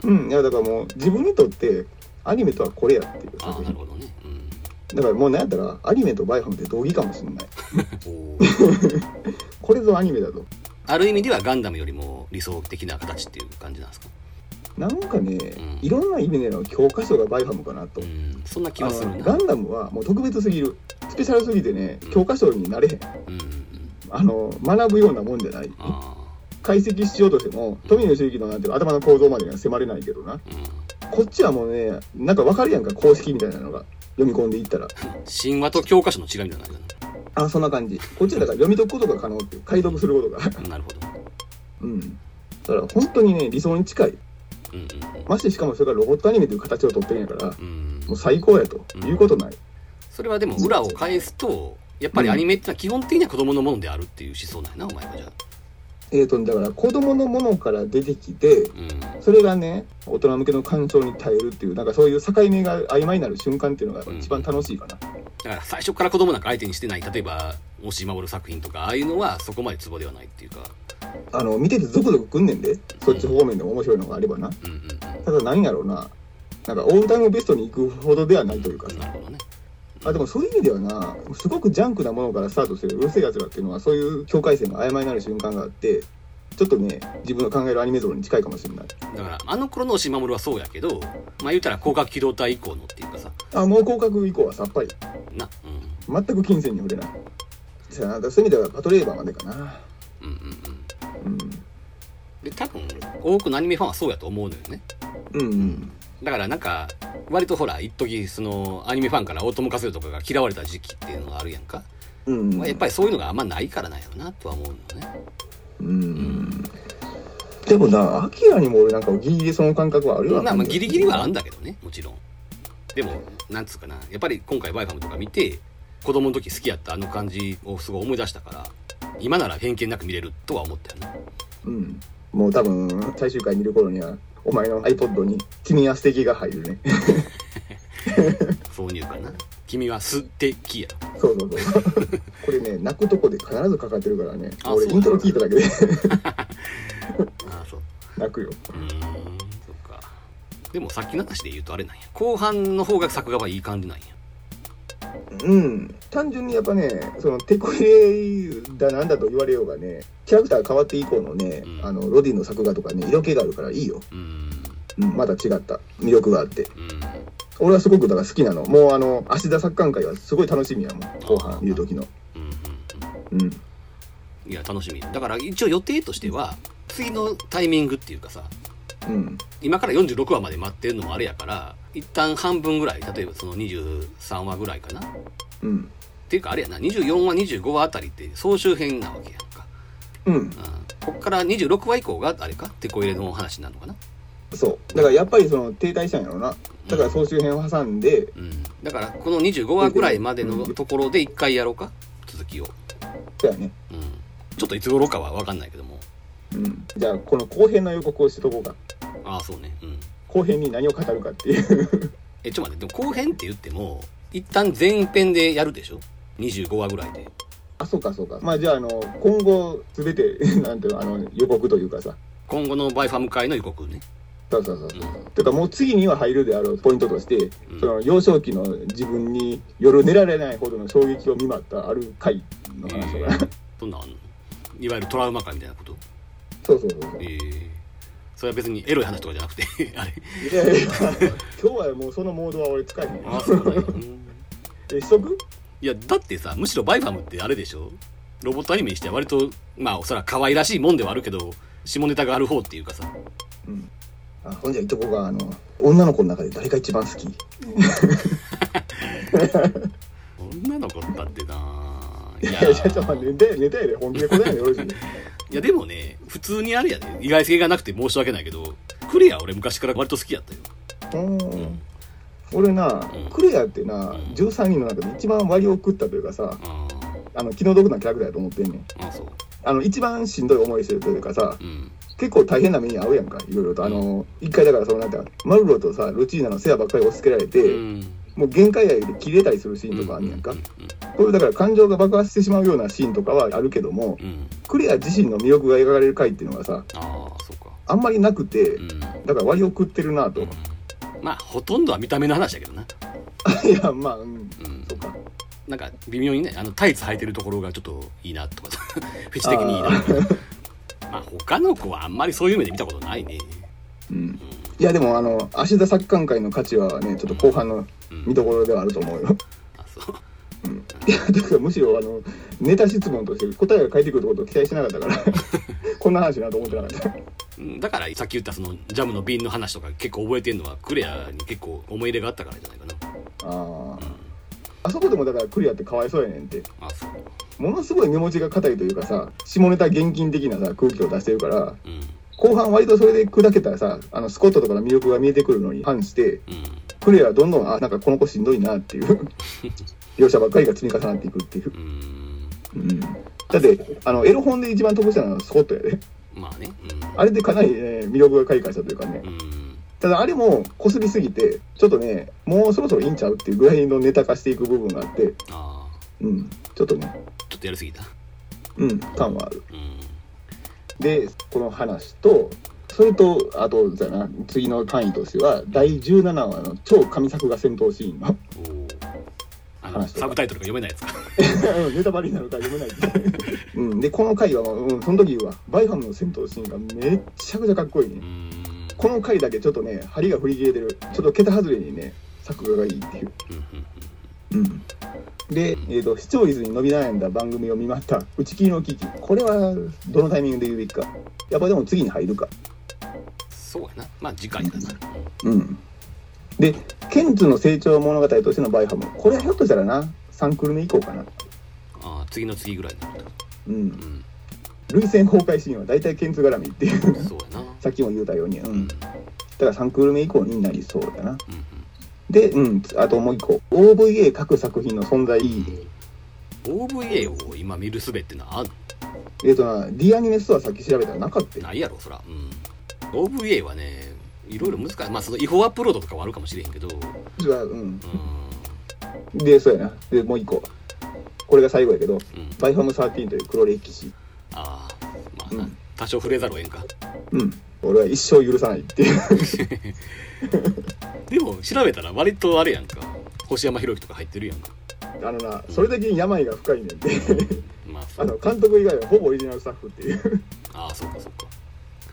うん。うんいやだからもう自分にとってアニメとはこれやっていう。ああ作品なるほどね。うん。だからもうなんやったらアニメとバイファムって同義かもしれない。おー。これぞアニメだとある意味ではガンダムよりも理想的な形っていう感じなんですか？なんかね、ん。いろんな意味での教科書がバイファムかなと、うん。そんな気あはするな。のガンダムはもう特別すぎる。スペシャルすぎてねうん。教科書になれへんうんあの学ぶようなもんじゃない。あ解析しようとしても富野周期のなんていうの頭の構造までには迫れないけどな。あうん。こっちはもうねなんか分かるやんか公式みたいなのが読み込んでいったら。神話と教科書の違いみたいな。のあそんな感じ。こっちはだから読み解くことが可能って解読することが。なるほど。うん。だから本当にね理想に近い。うんうん。ましてしかもそれがロボットアニメという形を取ってるんやからうんうん。もう最高やと。いうことない、それはでも裏を返すとやっぱりアニメってのは基本的には子供のものであるっていう思想なんやなお前はじゃあ。えーとだから子供のものから出てきてうん。それがね大人向けの感情に耐えるっていうなんかそういう境目が曖昧になる瞬間っていうのが一番楽しいかな、だから最初から子供なんか相手にしてない例えば押井守作品とかああいうのはそこまでツボではないっていうか。あの見ててゾクゾクくんねんで。そっち方面でも面白いのがあればな。うん。うんただ何やろうな。なんかオールタイムベストに行くほどではないというか。さうんなるほどねあでもそういう意味ではなすごくジャンクなものからスタートしてるうるせえやつらっていうのはそういう境界線が曖昧になる瞬間があってちょっとね自分の考えるアニメ像に近いかもしれない。だからあの頃の押井守はそうやけどまあ言うたら広角機動隊以降のっていうかさ。あもう広角以降はさっぱり。なうん。全く金銭に触れない。そういう意味ではパトレーバーまでかな。うんうんうん。うん。で多分多くのアニメファンはそうやと思うのよね。うんうんだからなんか割とほら一時そのアニメファンから大友和代とかが嫌われた時期っていうのがあるやんか、うん。まあ、やっぱりそういうのがあんまないからなんやろなとは思うのね。うん。でもなアキラにも俺なんかギリギリその感覚はあるようなまあギリギリはあるんだけどねもちろん。でもなんつうかなやっぱり今回バイファムとか見て子供の時好きやったあの感じをすごい思い出したから今なら偏見なく見れるとは思ったよねうん。もう多分最終回見る頃にはお前の iPod に「君は素敵が入るね。挿入かな。君は素敵や。そうそうそう。これね泣くとこで必ずかかってるからね。俺イントロ聞いただけで。ああそう。泣くよ。うーんそっか。でもさっきの話で言うとあれなんや。後半の方が作画はいい感じなんやうん。単純にやっぱねそのテこ入れだなんだと言われようがねキャラクター変わって以降のね、うん。あのロディの作画とかね色気があるからいいよ、うん。うん、また違った。魅力があって。うん。俺はすごくだから好きなの。もうあの芦田作艦会はすごい楽しみやもん。後半見る時の。うんいや楽しみだ。から一応予定としては次のタイミングっていうかさうん。今から46話まで待ってるのもあれやから一旦半分ぐらい例えばその23話ぐらいかな。っうん。ていうかあれやな24話25話あたりって総集編なわけやんか、うん。うん、こっから26話以降があれか？テこ入れの話になるのかな。そう。だからやっぱりその停滞したんやろうな。だから総集編を挟んでうん。だからこの25話ぐらいまでのところで一回やろうか？続きを、そうやね。うん、ちょっといつ頃かは分かんないけども。うん。じゃあこの後編の予告をしとこうか。ああそうね。うん後編に何を語るかっていう。えちょっと待ってでも後編って言っても一旦前編でやるでしょ？25話ぐらいで。あそうかそうか。まあじゃああの今後全て なんていうのあの予告というかさ。今後のバイファム会の予告ね。そうそうそうそう、うん。てかもう次には入るであろうポイントとして、うん。その幼少期の自分に夜寝られないほどの衝撃を見舞ったある回の話とか、えーそんなんいわゆるトラウマ感みたいなこと？そうそうそうそう。ええそれは別にエロい話とかじゃなくて あれ。いやいや今日はもうそのモードは俺使えへんあそうなんやうんえしとくいやだってさむしろバイファムってあれでしょロボットアニメにしては割とまあおそらく可愛らしいもんではあるけど下ネタがある方っていうかさうんあほんじゃ言っとこうかあの女の子の中で誰が一番好き女の子だってないいやいやちょっと待ってネタやネタやで本気で答えないでいいやでもね普通にあれやで。意外性がなくて申し訳ないけどクレア俺昔から割と好きやったよ。うん。俺な、うん。クレアってな、うん。13人の中で一番割を食ったというかさああの気の毒なキャラクターやと思ってんねん。ああそう。あの一番しんどい思いしてるというかさうん。結構大変な目に遭うやんかいろいろと。あの一回だからそのなんてマルロとさルチーナの世話ばっかり押し付けられて、うんもう限界やで切れたりするシーンとかあんねやんか、うんこういうだから感情が爆発してしまうようなシーンとかはあるけどもうん。うんクレア自身の魅力が描かれる回っていうのがさああそうか。あんまりなくて、うん。だから割を食ってるなと、まあほとんどは見た目の話だけどな。いやまあうん。うん。そうか。なんか微妙にねあのタイツ履いてるところがちょっといいなとかさ。フェチ的にいいなまあ他の子はあんまりそういう目で見たことないね。うん。いやでもあの芦田作艦会の価値はねちょっと後半のうん見どころではあると思うよ。あそう。いやだからむしろあのネタ質問として答えが返ってくることを期待しなかったから。こんな話なと思ってなかった。うん。だからさっき言ったそのジャムの瓶の話とか結構覚えてるのはクレアに結構思い入れがあったからじゃないかな。あああそこでもだからクリアってかわいそうやねんって。あそう。ものすごい目持ちが硬いというかさ下ネタ厳禁的なさ空気を出してるからうん。後半割とそれで砕けたらさあのスコットとかの魅力が見えてくるのに反してうんクリアはどんどんあなんかこの子しんどいなっていう描写ばっかりが積み重なっていくっていう、うん。うん、だってあのエロ本で一番得したのはスコットやで。まあね。あれでかなり、ね、魅力が開花したというかね。ただあれもこすりすぎてちょっとねもうそろそろいいんちゃうっていうぐらいのネタ化していく部分があって。ああうん。ちょっとね。ちょっとやりすぎた。うん。感はある。うん。でこの話とそれとあとじゃな次の単位としては第17話の超神作画戦闘シーンの。話とか。サブタイトルが読めないやつか。う んネタバレになるから読めない。うん、でこの回は、うん、その時はバイファムの戦闘シーンがめっちゃくちゃかっこいいね、うん。この回だけちょっとね針が振り切れてる。ちょっと桁外れにね作画がいいっていう。うん。で、えー、と視聴率に伸び悩んだ番組を見ました打ち切りの危機。これはどのタイミングで言うべきか。やっぱでも次に入るかそうやな。まあ次回だなうん。でケンツの成長物語としてのバイファムこれはひょっとしたらな3クール目以降かな。ああ次の次ぐらいになると。うん。うん。涙腺崩壊シーンは大体ケンツ絡みっていう。そうやな。さっきも言うたように、ううん。ん、だから3クール目以降になりそうだな。うんで、うん、あともう一個。OVA 各作品の存在。意義で OVA を今見るすべってのはあんえっ、とな D アニメストアさっき調べたらなかったよ。ないやろそら。うん OVA はねいろいろ難しい。まあその違法アップロードとかはあるかもしれへんけど。じゃあうん。うでそうやな。でもう一個。これが最後やけどんうん。バイファム13という黒歴史。ああまあな、うん。多少触れざるをえんか。うん。俺は一生許さないっていう。でも調べたら割とあれやんか。星山博之とか入ってるやんか。あのなそれだけに病が深いねんでまああの監督以外はほぼオリジナルスタッフっていう。ああそうかそうか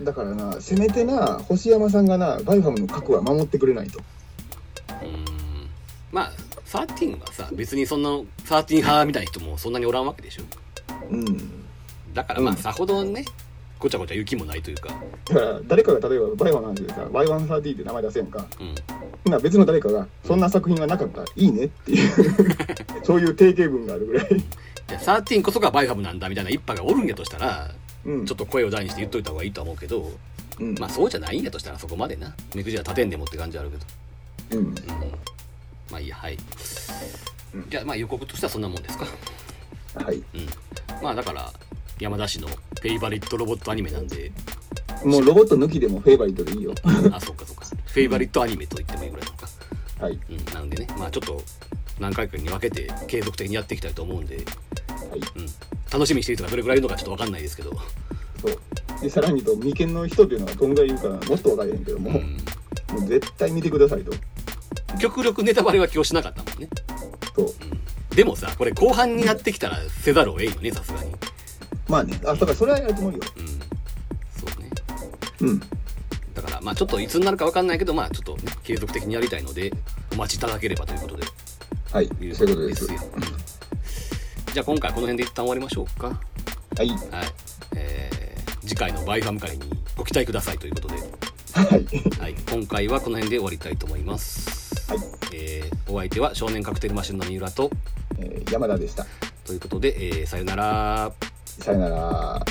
だからなせめてな星山さんがなバイファムの核は守ってくれないと。うーん。まあ13はさ別にそんな13派みたいな人もそんなにおらんわけでしょ。うん。だからまあうん。さほどねごちゃごちゃ言う気もないというか。だから誰かが例えばバイファムなんでさバイファム30って名前出せんか。うん。別の誰かがそんな作品がなかったらいいねっていう そういう定型文があるぐらい。じゃあ13こそがバイファムなんだみたいな一派がおるんやとしたらうん。ちょっと声を大にして言っといた方がいいとは思うけどうん。まあそうじゃないんやとしたらそこまでな。目くじら立てんでもって感じあるけど。うん。うん。まあいいやはい。じゃあまあ予告としてはそんなもんですか。はい。うん。まあだから山田氏のフェイバリットロボットアニメなんで。もうロボット抜きでもフェイバリットでいいよ。あそうかそうか。フェイバリットアニメと言ってもいいぐらいなのか。はい。うん。なのでね。まあちょっと何回かに分けて継続的にやっていきたいと思うんで、はい。うん、楽しみにしてる人がどれぐらいいるのかちょっと分かんないですけど、そう。でさらにと眉間の人っていうのはどんぐらいいるかもっと分かれへんけども、うん、もう絶対見てくださいと。極力ネタバレは今日しなかったもんね、そう。うん、でもさこれ後半になってきたらせざるを得んよねさすがに。まあね。あだからそれはやるつもりよ。うん。そうね。うん。だからまあちょっといつになるか分かんないけどまあちょっとね継続的にやりたいのでお待ちいただければということではいいうそういうことです。よ、うんじゃあ今回この辺で一旦終わりましょうか。はい。はい。えー、次回のバイファム会にご期待くださいということで、はい。はい、今回はこの辺で終わりたいと思います、はい、えー、お相手は少年カクテルマシンの三浦と。えー山田でした。ということで、えー、さよなら。さよなら